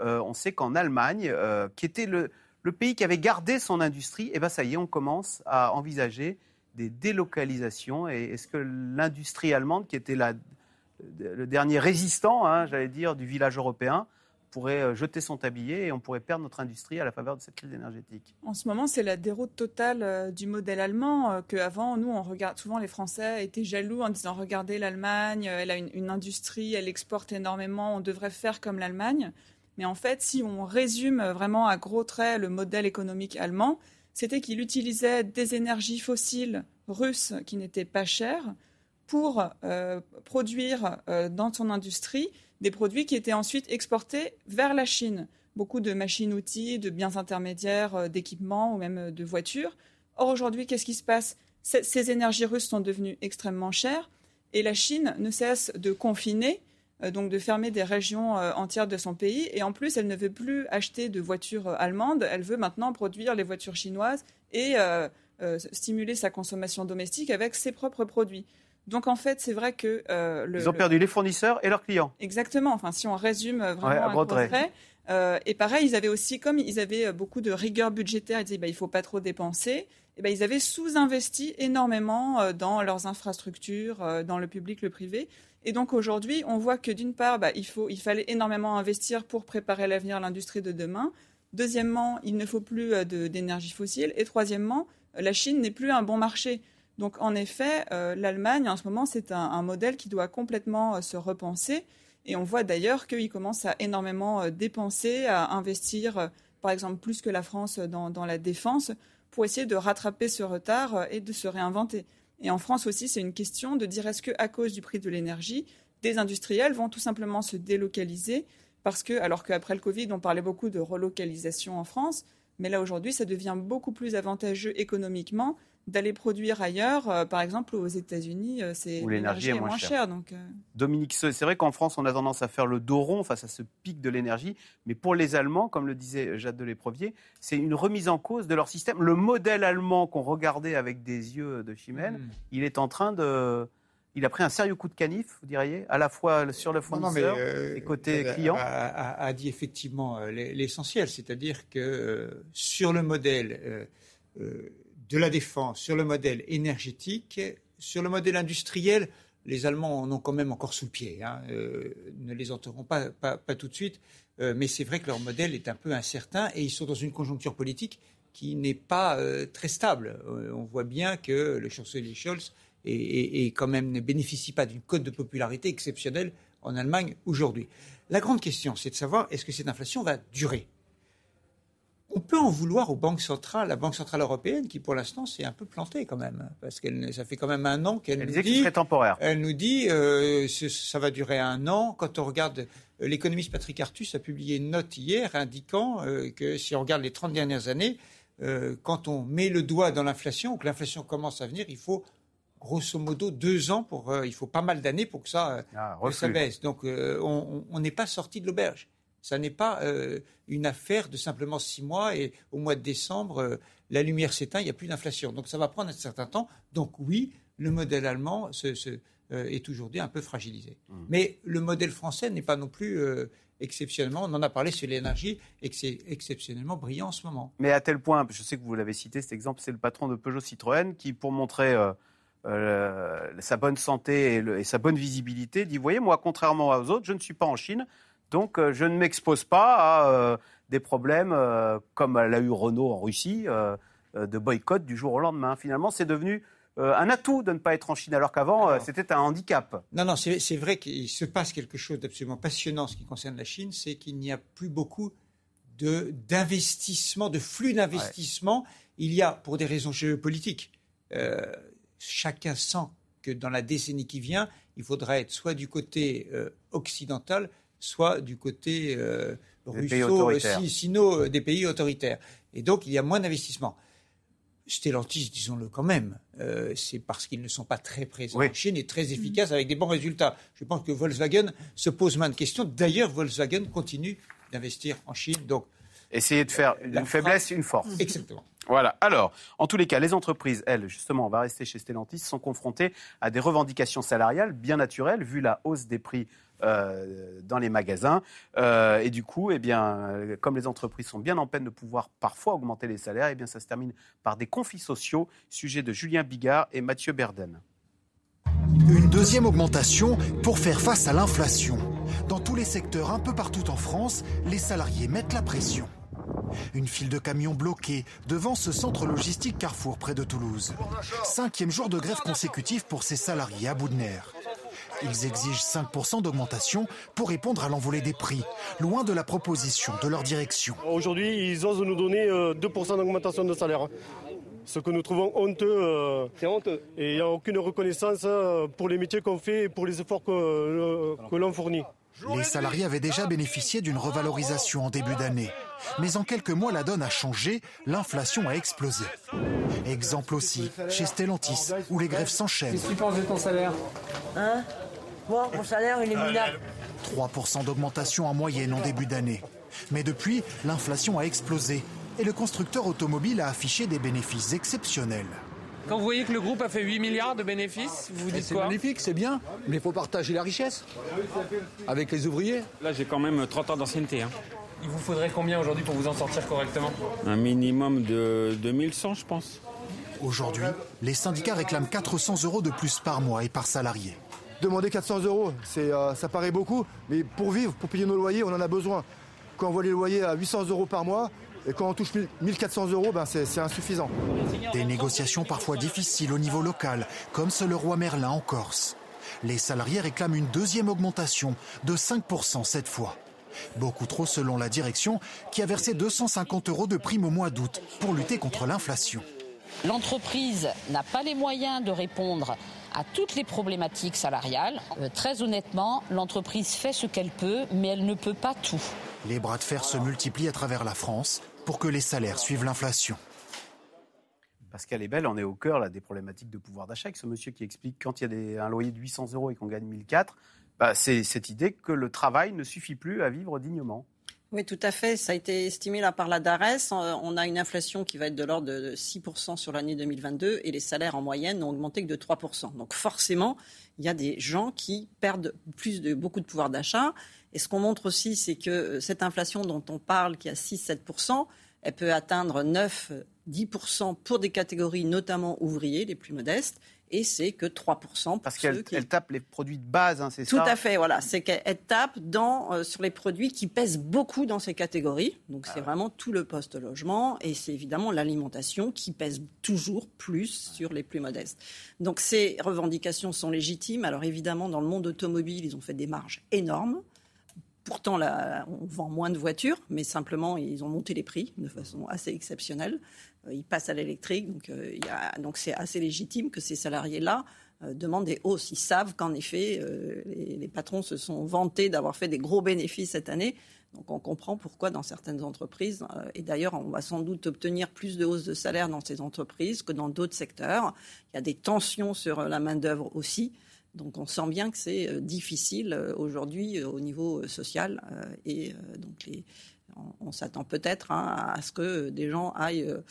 Euh, on sait qu'en Allemagne, euh, qui était le, pays qui avait gardé son industrie, eh ben ça y est, on commence à envisager des délocalisations. Et est-ce que l'industrie allemande, qui était le dernier résistant, hein, j'allais dire, du village européen, pourrait euh, jeter son tablier et on pourrait perdre notre industrie à la faveur de cette crise énergétique. En ce moment, c'est la déroute totale euh, du modèle allemand euh, qu'avant, nous, on regarde souvent les Français étaient jaloux en disant regardez l'Allemagne, elle a une, industrie, elle exporte énormément, on devrait faire comme l'Allemagne. Mais en fait, si on résume vraiment à gros traits le modèle économique allemand, c'était qu'il utilisait des énergies fossiles russes qui n'étaient pas chères pour produire dans son industrie des produits qui étaient ensuite exportés vers la Chine. Beaucoup de machines-outils, de biens intermédiaires, euh, d'équipements ou même euh, de voitures. Or, aujourd'hui, qu'est-ce qui se passe? Ces énergies russes sont devenues extrêmement chères et la Chine ne cesse de confiner, euh, donc de fermer des régions entières de son pays. Et en plus, elle ne veut plus acheter de voitures allemandes, elle veut maintenant produire les voitures chinoises et stimuler sa consommation domestique avec ses propres produits. Donc en fait, c'est vrai que euh, ils ont perdu les fournisseurs et leurs clients. Exactement. Enfin, si on résume vraiment ouais, un euh, et pareil, ils avaient aussi, comme ils avaient euh, beaucoup de rigueur budgétaire, ils disaient bah, il faut pas trop dépenser. Et ben, ils avaient sous-investi énormément dans leurs infrastructures, dans le public, le privé. Et donc aujourd'hui, on voit que d'une part, bah, il, faut, il fallait énormément investir pour préparer l'avenir de l'industrie de demain. Deuxièmement, il ne faut plus d'énergie fossile. Et troisièmement, la Chine n'est plus un bon marché. Donc en effet, euh, l'Allemagne en ce moment, c'est un, modèle qui doit complètement euh, se repenser. Et on voit d'ailleurs qu'il commence à énormément euh, dépenser, à investir, par exemple, plus que la France dans, la défense, pour essayer de rattraper ce retard et de se réinventer. Et en France aussi, c'est une question de dire est-ce qu'à cause du prix de l'énergie, des industriels vont tout simplement se délocaliser? Parce que, alors qu'après le Covid, on parlait beaucoup de relocalisation en France, mais là aujourd'hui, ça devient beaucoup plus avantageux économiquement d'aller produire ailleurs. Euh, par exemple, aux États-Unis, euh, c'est l'énergie est moins, chère. donc, euh. Dominique, c'est vrai qu'en France, on a tendance à faire le dos rond face à ce pic de l'énergie, mais pour les Allemands, comme le disait Jade de l'Éprovier, c'est une remise en cause de leur système. Le modèle allemand qu'on regardait avec des yeux de chimène, hmm. il est en train de il a pris un sérieux coup de canif, vous diriez, à la fois sur le fournisseur et côté client a, a, dit effectivement l'essentiel, c'est-à-dire que sur le modèle de la défense, sur le modèle énergétique, sur le modèle industriel, les Allemands en ont quand même encore sous le pied. Hein. ne les enterrons pas, pas, tout de suite. mais c'est vrai que leur modèle est un peu incertain et ils sont dans une conjoncture politique qui n'est pas très stable. on voit bien que le chancelier Scholz et, quand même ne bénéficie pas d'une cote de popularité exceptionnelle en Allemagne aujourd'hui. La grande question, c'est de savoir est-ce que cette inflation va durer? On peut en vouloir aux banques centrales, la Banque centrale européenne, qui pour l'instant s'est un peu plantée quand même, parce que ça fait quand même un an qu'elle nous dit, temporaire. Elle nous dit, euh, ça va durer un an. Quand on regarde, euh, l'économiste Patrick Artus a publié une note hier indiquant euh, que si on regarde les 30 dernières années, quand on met le doigt dans l'inflation, que l'inflation commence à venir, il faut grosso modo deux ans pour. Euh, il faut pas mal d'années pour que ça, euh, ah, ça baisse. Donc euh, on n'est pas sorti de l'auberge. Ça n'est pas une affaire de simplement six mois et au mois de décembre, la lumière s'éteint, il n'y a plus d'inflation. Donc ça va prendre un certain temps. Donc oui, le modèle allemand est aujourd'hui un peu fragilisé. Mmh. Mais le modèle français n'est pas non plus exceptionnellement, on en a parlé sur l'énergie, et que c'est exceptionnellement brillant en ce moment. Mais à tel point, je sais que vous l'avez cité cet exemple, c'est le patron de Peugeot Citroën qui, pour montrer euh, sa bonne santé et, sa bonne visibilité, dit, vous voyez, moi, contrairement aux autres, je ne suis pas en Chine, donc euh, je ne m'expose pas à euh, des problèmes comme l'a eu Renault en Russie, de boycott du jour au lendemain. Finalement, c'est devenu un atout de ne pas être en Chine, alors qu'avant, c'était un handicap. Non, non, c'est vrai qu'il se passe quelque chose d'absolument passionnant en ce qui concerne la Chine, c'est qu'il n'y a plus beaucoup d'investissement, de, flux d'investissement. Il y a, pour des raisons géopolitiques, chacun sent que dans la décennie qui vient, il faudra être soit du côté euh, occidental, soit du côté euh, russo, sino euh, des pays autoritaires. Et donc, il y a moins d'investissement. Stellantis, disons-le quand même, c'est parce qu'ils ne sont pas très présents en Chine et très efficaces avec des bons résultats. Je pense que Volkswagen se pose moins de questions. D'ailleurs, Volkswagen continue d'investir en Chine. Donc, Essayer de faire une faiblesse une force. Exactement. Voilà. Alors, en tous les cas, les entreprises, elles, justement, on va rester chez Stellantis, sont confrontées à des revendications salariales bien naturelles, vu la hausse des prix euh, dans les magasins. Euh, et du coup, eh comme les entreprises sont bien en peine de pouvoir parfois augmenter les salaires, eh ça se termine par des conflits sociaux. Sujet de Julien Bigard et Mathieu Berden. Une deuxième augmentation pour faire face à l'inflation. Dans tous les secteurs, un peu partout en France, les salariés mettent la pression. Une file de camions bloqués devant ce centre logistique Carrefour près de Toulouse. Cinquième jour de grève consécutif pour ces salariés à bout de nerfs. Ils exigent 5% d'augmentation pour répondre à l'envolée des prix, loin de la proposition de leur direction. Aujourd'hui, ils osent nous donner 2% euh, d'augmentation de salaire. Ce que nous trouvons honteux. Euh, C'est honteux. Et il n'y a aucune reconnaissance euh, pour les métiers qu'on fait et pour les efforts que l'on fournit. Les salariés avaient déjà bénéficié d'une revalorisation en début d'année. Mais en quelques mois, la donne a changé, l'inflation a explosé. Exemple aussi chez Stellantis, où les grèves s'enchaînent. Qu'est-ce que tu penses de ton salaire? Hein? Moi, mon salaire, il est minable. 3% d'augmentation en moyenne en début d'année. Mais depuis, l'inflation a explosé et le constructeur automobile a affiché des bénéfices exceptionnels. Quand vous voyez que le groupe a fait 8 milliards de bénéfices, vous vous dites quoi C'est magnifique, c'est bien, mais il faut partager la richesse avec les ouvriers. Là, j'ai quand même 30 ans d'ancienneté. Hein. Il vous faudrait combien aujourd'hui pour vous en sortir correctement Un minimum de 2100, je pense. Aujourd'hui, les syndicats réclament 400 euros de plus par mois et par salarié. Demander 400 euros, euh, ça paraît beaucoup, mais pour vivre, pour payer nos loyers, on en a besoin. Quand on voit les loyers à 800 euros par mois, et quand on touche 1400 euros, ben c'est insuffisant. Des négociations parfois difficiles au niveau local, comme ce le roi Merlin en Corse. Les salariés réclament une deuxième augmentation de 5% cette fois. Beaucoup trop selon la direction qui a versé 250 euros de prime au mois d'août pour lutter contre l'inflation. L'entreprise n'a pas les moyens de répondre à toutes les problématiques salariales. Euh, très honnêtement, l'entreprise fait ce qu'elle peut, mais elle ne peut pas tout. Les bras de fer se multiplient à travers la France pour que les salaires suivent l'inflation. Pascal est belle, on est au cœur là, des problématiques de pouvoir d'achat avec ce monsieur qui explique quand il y a des, un loyer de 800 euros et qu'on gagne 1004, bah, c'est cette idée que le travail ne suffit plus à vivre dignement. Oui, tout à fait. Ça a été estimé là par la DARES. Euh, on a une inflation qui va être de l'ordre de 6% sur l'année 2022 et les salaires en moyenne n'ont augmenté que de 3%. Donc forcément, il y a des gens qui perdent beaucoup de pouvoir d'achat. Et ce qu'on montre aussi, c'est que euh, cette inflation dont on parle, qui est à 6-7%, Elle peut atteindre 9-10% pour des catégories notamment ouvriers, les plus modestes, et c'est que 3%. Parce qu'elle elle tape les produits de base, hein, c'est ça Tout à fait, voilà. C'est qu'elle tape dans, euh, sur les produits qui pèsent beaucoup dans ces catégories. Donc Ah c'est vraiment tout le poste-logement et c'est évidemment l'alimentation qui pèse toujours plus sur les plus modestes. Donc ces revendications sont légitimes. Alors évidemment, dans le monde automobile, ils ont fait des marges énormes. Pourtant, là, on vend moins de voitures, mais simplement, ils ont monté les prix de façon assez exceptionnelle. Euh, Ils passent à l'électrique, donc euh, y a- donc c'est assez légitime que ces salariés-là euh, demandent des hausses. Ils savent qu'en effet, les, les patrons se sont vantés d'avoir fait des gros bénéfices cette année. Donc on comprend pourquoi dans certaines entreprises, et d'ailleurs on va sans doute obtenir plus de hausses de salaire dans ces entreprises que dans d'autres secteurs. Il y a des tensions sur la main-d'œuvre aussi. Donc on sent bien que c'est difficile aujourd'hui au niveau social et donc les, on, on s'attend peut-être hein, à ce que des gens aillent euh,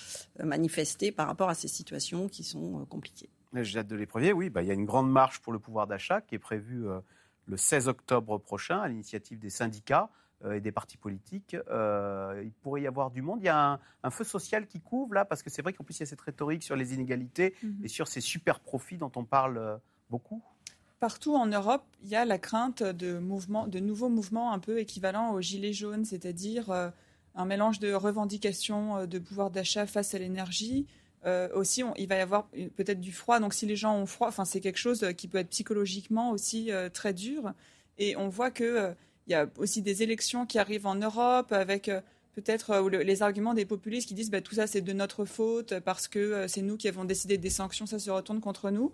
manifester par rapport à ces situations qui sont euh, compliquées. J'ai hâte de les prévenir. Oui, bah, il y a une grande marche pour le pouvoir d'achat qui est prévue euh, le 16 octobre prochain à l'initiative des syndicats euh, et des partis politiques. Euh, il pourrait y avoir du monde. Il y a un, un feu social qui couvre là, parce que c'est vrai qu'en plus il y a cette rhétorique sur les inégalités Mhm. et sur ces super profits dont on parle beaucoup. Partout en Europe, il y a la crainte de, de nouveaux mouvements un peu équivalents aux gilets jaunes, c'est-à-dire euh, un mélange de revendications euh, de pouvoir d'achat face à l'énergie. Euh, aussi, on- il va y avoir peut-être du froid. Donc, si les gens ont froid, c'est quelque chose qui peut être psychologiquement aussi très dur. Et on voit que il y a aussi des élections qui arrivent en Europe avec peut-être le- les arguments des populistes qui disent bah, tout ça c'est de notre faute parce que c'est nous qui avons décidé des sanctions, ça se retourne contre nous.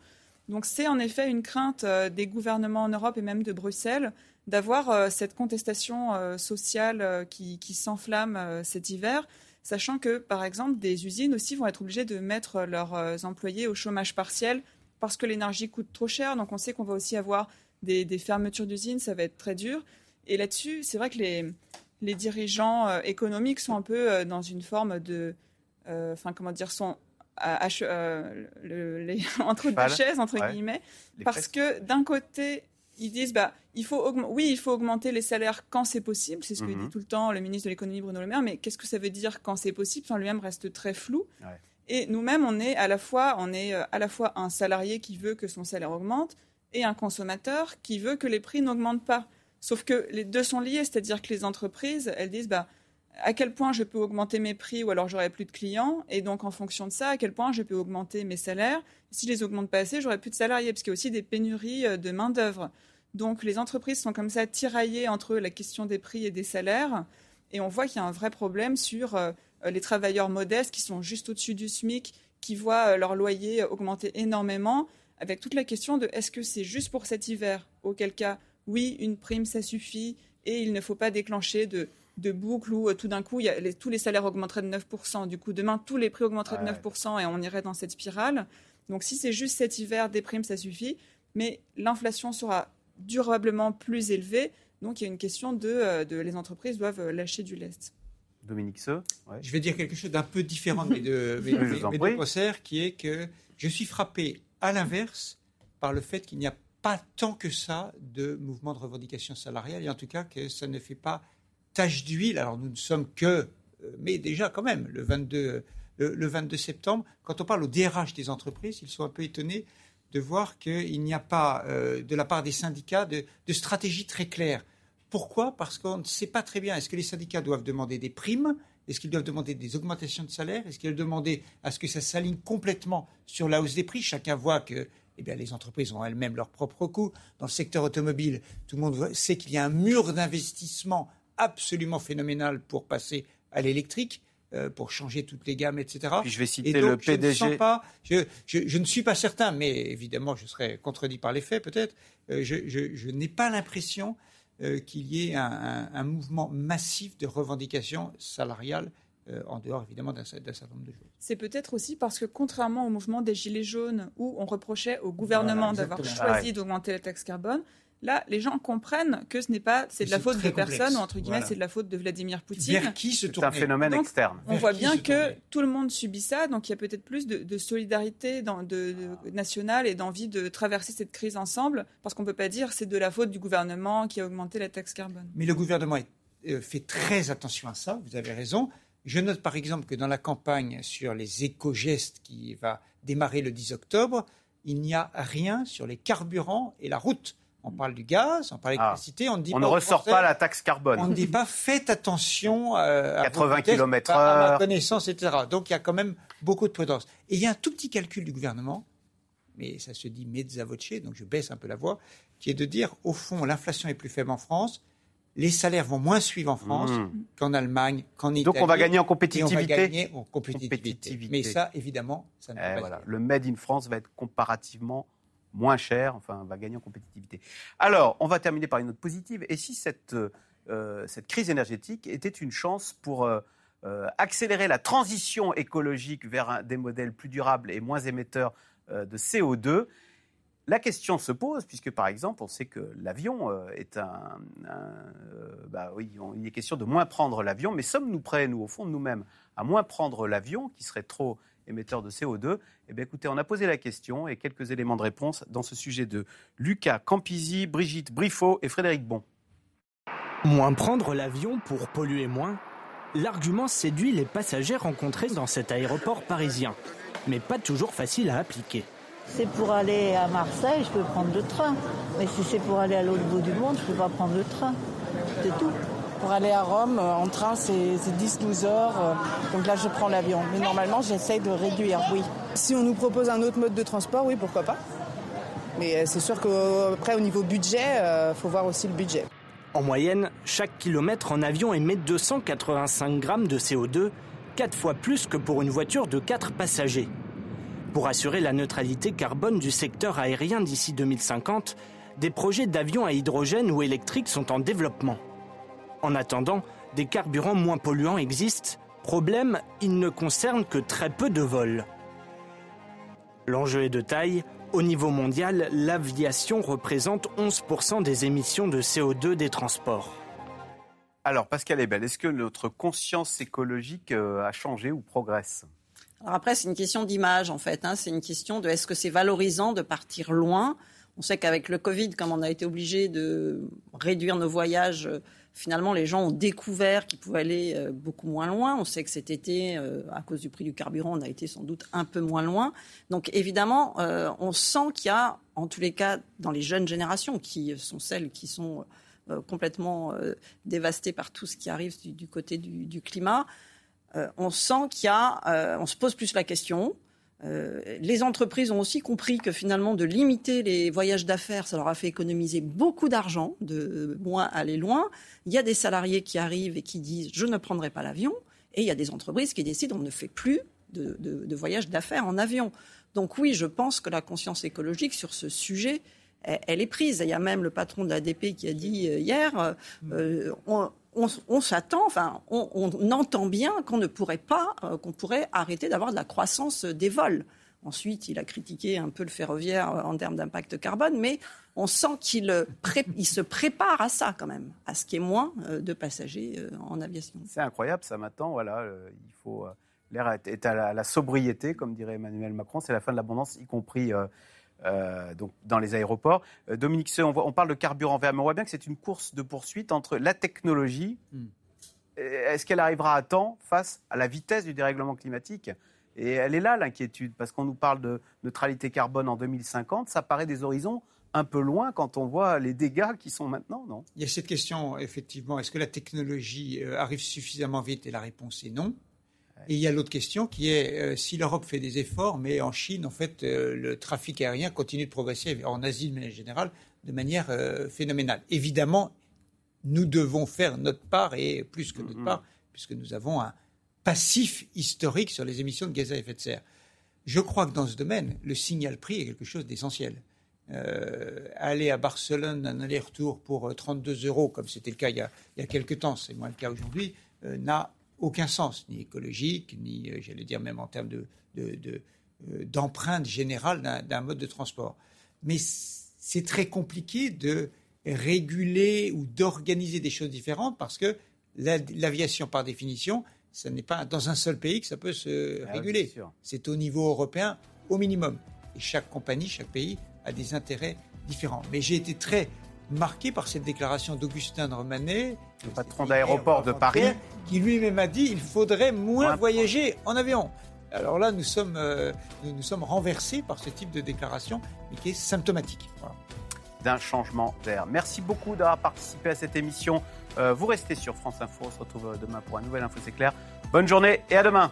Donc c'est en effet une crainte euh, des gouvernements en Europe et même de Bruxelles d'avoir euh, cette contestation euh, sociale qui, s'enflamme cet hiver, sachant que par exemple des usines aussi vont être obligées de mettre leurs employés au chômage partiel parce que l'énergie coûte trop cher. Donc on sait qu'on va aussi avoir des, fermetures d'usines, ça va être très dur. Et là-dessus, c'est vrai que les, dirigeants économiques sont un peu dans une forme de, enfin comment dire, sont à- euh, le- les- entre deux chaises entre Ouais. guillemets, Les parce que d'un côté ils disent bah il faut oui il faut augmenter les salaires quand c'est possible, c'est ce que Mhm. dit tout le temps le ministre de l'économie Bruno Le Maire, mais qu'est-ce que ça veut dire quand c'est possible? Enfin lui-même reste très flou. Et nous-mêmes, on est à la fois, on est euh, à la fois un salarié qui veut que son salaire augmente et un consommateur qui veut que les prix n'augmentent pas. Sauf que les deux sont liés, c'est-à-dire que les entreprises, elles disent, bah, à quel point je peux augmenter mes prix ou alors j'aurai plus de clients, et donc en fonction de ça, à quel point je peux augmenter mes salaires. Si je les augmente pas assez, j'aurai plus de salariés, parce qu'il y a aussi des pénuries euh, de main d'œuvre. Donc les entreprises sont comme ça tiraillées entre la question des prix et des salaires, et on voit qu'il y a un vrai problème sur euh, euh, les travailleurs modestes qui sont juste au-dessus du SMIC, qui voient leur loyer augmenter énormément, avec toute la question de est-ce que c'est juste pour cet hiver? Auquel cas, oui, une prime, ça suffit, et il ne faut pas déclencher de, de boucle où euh, tout d'un coup, il y a les- tous les salaires augmenteraient de 9%. Du coup, demain, tous les prix augmenteraient de Ouais. 9% et on irait dans cette spirale. Donc si c'est juste cet hiver, des primes, ça suffit, mais l'inflation sera durablement plus élevée. Donc il y a une question de, euh, de les entreprises doivent euh, lâcher du lest. Dominique Seux ouais. Je vais dire quelque chose d'un peu différent de mes deux, mes, mes- mes concerts, qui est que je suis frappé à l'inverse par le fait qu'il n'y a pas tant que ça de mouvements de revendication salariale, et en tout cas que ça ne fait pas tache d'huile. Alors nous ne sommes que, euh, mais déjà quand même, le 22, le, le 22 septembre, quand on parle au DRH des entreprises, ils sont un peu étonnés de voir qu'il n'y a pas, euh, de la part des syndicats, de, de stratégie très claire. Pourquoi? Parce qu'on ne sait pas très bien. Est-ce que les syndicats doivent demander des primes? Est-ce qu'ils doivent demander des augmentations de salaire Est-ce qu'ils doivent demander à ce que ça s'aligne complètement sur la hausse des prix? Chacun voit que eh bien, les entreprises ont elles-mêmes leurs propres coûts. Dans le secteur automobile, tout le monde sait qu'il y a un mur d'investissement absolument phénoménal pour passer à l'électrique, euh, pour changer toutes les gammes, etc. Puis je vais citer Et donc, le je ne PDG. pas- je, je- je ne suis pas certain, mais évidemment, je serais contredit par les faits peut-être. Euh, je je- je n'ai pas l'impression euh, qu'il y ait un, un- un mouvement massif de revendications salariales, euh, en dehors évidemment d'un cer- d'un certain nombre de choses. C'est peut-être aussi parce que contrairement au mouvement des Gilets jaunes où on reprochait au gouvernement Voilà, d'avoir choisi Ouais. d'augmenter la taxe carbone, là les gens comprennent que ce n'est pas c'est de la faute de personne ou entre guillemets Voilà. c'est de la faute de Vladimir Poutine. Vers qui se C'est un tourner phénomène Donc, externe. On Vers voit bien que tourner tout le monde subit ça, donc il y a peut-être plus de, de solidarité dans- de, de- nationale et d'envie de traverser cette crise ensemble, parce qu'on ne peut pas dire c'est de la faute du gouvernement qui a augmenté la taxe carbone. Mais le gouvernement est- euh, fait très attention à ça, vous avez raison. Je note par exemple que dans la campagne sur les éco-gestes qui va démarrer le 10 octobre, il n'y a rien sur les carburants et la route. On parle du gaz, on parle de l'électricité, on ne dit on pas ne ressort Français- pas la taxe carbone. On ne dit pas faites attention euh, à 80 vos vitesses, kilomètres à ma connaissance, etc. Donc il y a quand même beaucoup de prudence. Et il y a un tout petit calcul du gouvernement, mais ça se dit mezza voce, donc je baisse un peu la voix, qui est de dire au fond l'inflation est plus faible en France, les salaires vont moins suivre en France Mmh. qu'en Allemagne, qu'en Italie. Donc on va gagner en Et on compétitivité. va gagner en compétitivité. Compétitivité. Mais ça, évidemment, ça ne Eh, pas voilà. Le Made in France va être comparativement moins cher, enfin, va gagner en compétitivité. Alors, on va terminer par une note positive. Et si cette, euh, cette crise énergétique était une chance pour euh, euh, accélérer la transition écologique vers des modèles plus durables et moins émetteurs de CO2 la question se pose, puisque par exemple, on sait que l'avion est un. bah oui, il est question de moins prendre l'avion, mais sommes-nous prêts, nous, au fond de nous-mêmes, à moins prendre l'avion, qui serait trop émetteur de CO2 Eh bien, écoutez, on a posé la question et quelques éléments de réponse dans ce sujet de Lucas Campisi, Brigitte Briffaut et Frédéric Bon. Moins prendre l'avion pour polluer moins L'argument séduit les passagers rencontrés dans cet aéroport parisien, mais pas toujours facile à appliquer. C'est pour aller à Marseille, je peux prendre le train. Mais si c'est pour aller à l'autre bout du monde, je ne peux pas prendre le train. C'est tout. Pour aller à Rome, euh, en train, c'est c'est 10-12 heures. euh, Donc là, je prends l'avion. Mais normalement, j'essaye de réduire, oui. Si on nous propose un autre mode de transport, oui, pourquoi pas. Mais euh, c'est sûr qu'après, au niveau budget, il faut voir aussi le budget. En moyenne, chaque kilomètre en avion émet 285 grammes de CO2, 4 fois plus que pour une voiture de 4 passagers. Pour assurer la neutralité carbone du secteur aérien d'ici 2050, des projets d'avions à hydrogène ou électriques sont en développement. En attendant, des carburants moins polluants existent. Problème, ils ne concernent que très peu de vols. L'enjeu est de taille. Au niveau mondial, l'aviation représente 11% des émissions de CO2 des transports. Alors, Pascal Ebel, est-ce que notre conscience écologique euh, a changé ou progresse? Alors après, c'est une question d'image, en fait. hein. C'est une question de est-ce que c'est valorisant de partir loin On sait qu'avec le Covid, comme on a été obligé de réduire nos voyages, euh, finalement, les gens ont découvert qu'ils pouvaient aller euh, beaucoup moins loin. On sait que cet été, euh, à cause du prix du carburant, on a été sans doute un peu moins loin. Donc évidemment, on sent qu'il y a, en tous les cas, dans les jeunes générations, qui sont celles qui sont complètement dévastées par tout ce qui arrive du, côté du, climat, on sent qu'il y a, on se pose plus la question. Euh, les entreprises ont aussi compris que finalement de limiter les voyages d'affaires, ça leur a fait économiser beaucoup d'argent, de moins aller loin. Il y a des salariés qui arrivent et qui disent je ne prendrai pas l'avion, et il y a des entreprises qui décident on ne fait plus de, de, de voyages d'affaires en avion. Donc oui, je pense que la conscience écologique sur ce sujet, elle, elle est prise. Il y a même le patron de l'ADP qui a dit euh, hier, euh, on, on, s'attend, enfin, on, entend bien qu'on ne pourrait pas, euh, qu'on pourrait arrêter d'avoir de la croissance des vols. Ensuite, il a critiqué un peu le ferroviaire euh, en termes d'impact carbone, mais on sent qu'il euh, se prépare à ça quand même, à ce qui est moins euh, de passagers euh, en aviation. C'est incroyable, ça maintenant. Voilà, euh, il faut. euh, L'air est, est à la, la sobriété, comme dirait Emmanuel Macron. C'est la fin de l'abondance, y compris euh, donc dans les aéroports. Euh, Dominique on, voit- on parle de carburant vert, mais on voit bien que c'est une course de poursuite entre la technologie. Euh, Est-ce qu'elle arrivera à temps face à la vitesse du dérèglement climatique? Et elle est là l'inquiétude, parce qu'on nous parle de neutralité carbone en 2050. Ça paraît des horizons un peu loin quand on voit les dégâts qui sont maintenant, non? Il y a cette question, effectivement, est-ce que la technologie euh, arrive suffisamment vite? Et la réponse est non. Et il y a l'autre question qui est euh, si l'Europe fait des efforts, mais en Chine, en fait, euh, le trafic aérien continue de progresser, en Asie de manière générale, de manière euh, phénoménale. Évidemment, nous devons faire notre part, et plus que notre part, puisque nous avons un passif historique sur les émissions de gaz à effet de serre. Je crois que dans ce domaine, le signal prix est quelque chose d'essentiel. Euh, aller à Barcelone, un aller-retour pour euh, 32 euros, comme c'était le cas il y a, il y a quelques temps, c'est moins le cas aujourd'hui, euh, n'a aucun sens, ni écologique, ni, euh, j'allais dire, même en termes de, de- de, euh, d'empreinte générale d'un, mode de transport. Mais c'est très compliqué de réguler ou d'organiser des choses différentes parce que la- l'aviation, par définition, ce n'est pas dans un seul pays que ça peut se Ah réguler. C'est au niveau européen au minimum. Et chaque compagnie, chaque pays a des intérêts différents. Mais j'ai été très marqué par cette déclaration d'Augustin de Romanet, le patron d'aéroport de Paris, qui lui-même a dit il faudrait moins voyager en avion. Alors là, nous sommes, euh, nous, sommes renversés par ce type de déclaration, mais qui est symptomatique. D'un changement d'air. Merci beaucoup d'avoir participé à cette émission. Euh, vous restez sur France Info. On se retrouve demain pour un nouvel Info, c'est clair. Bonne journée et à demain.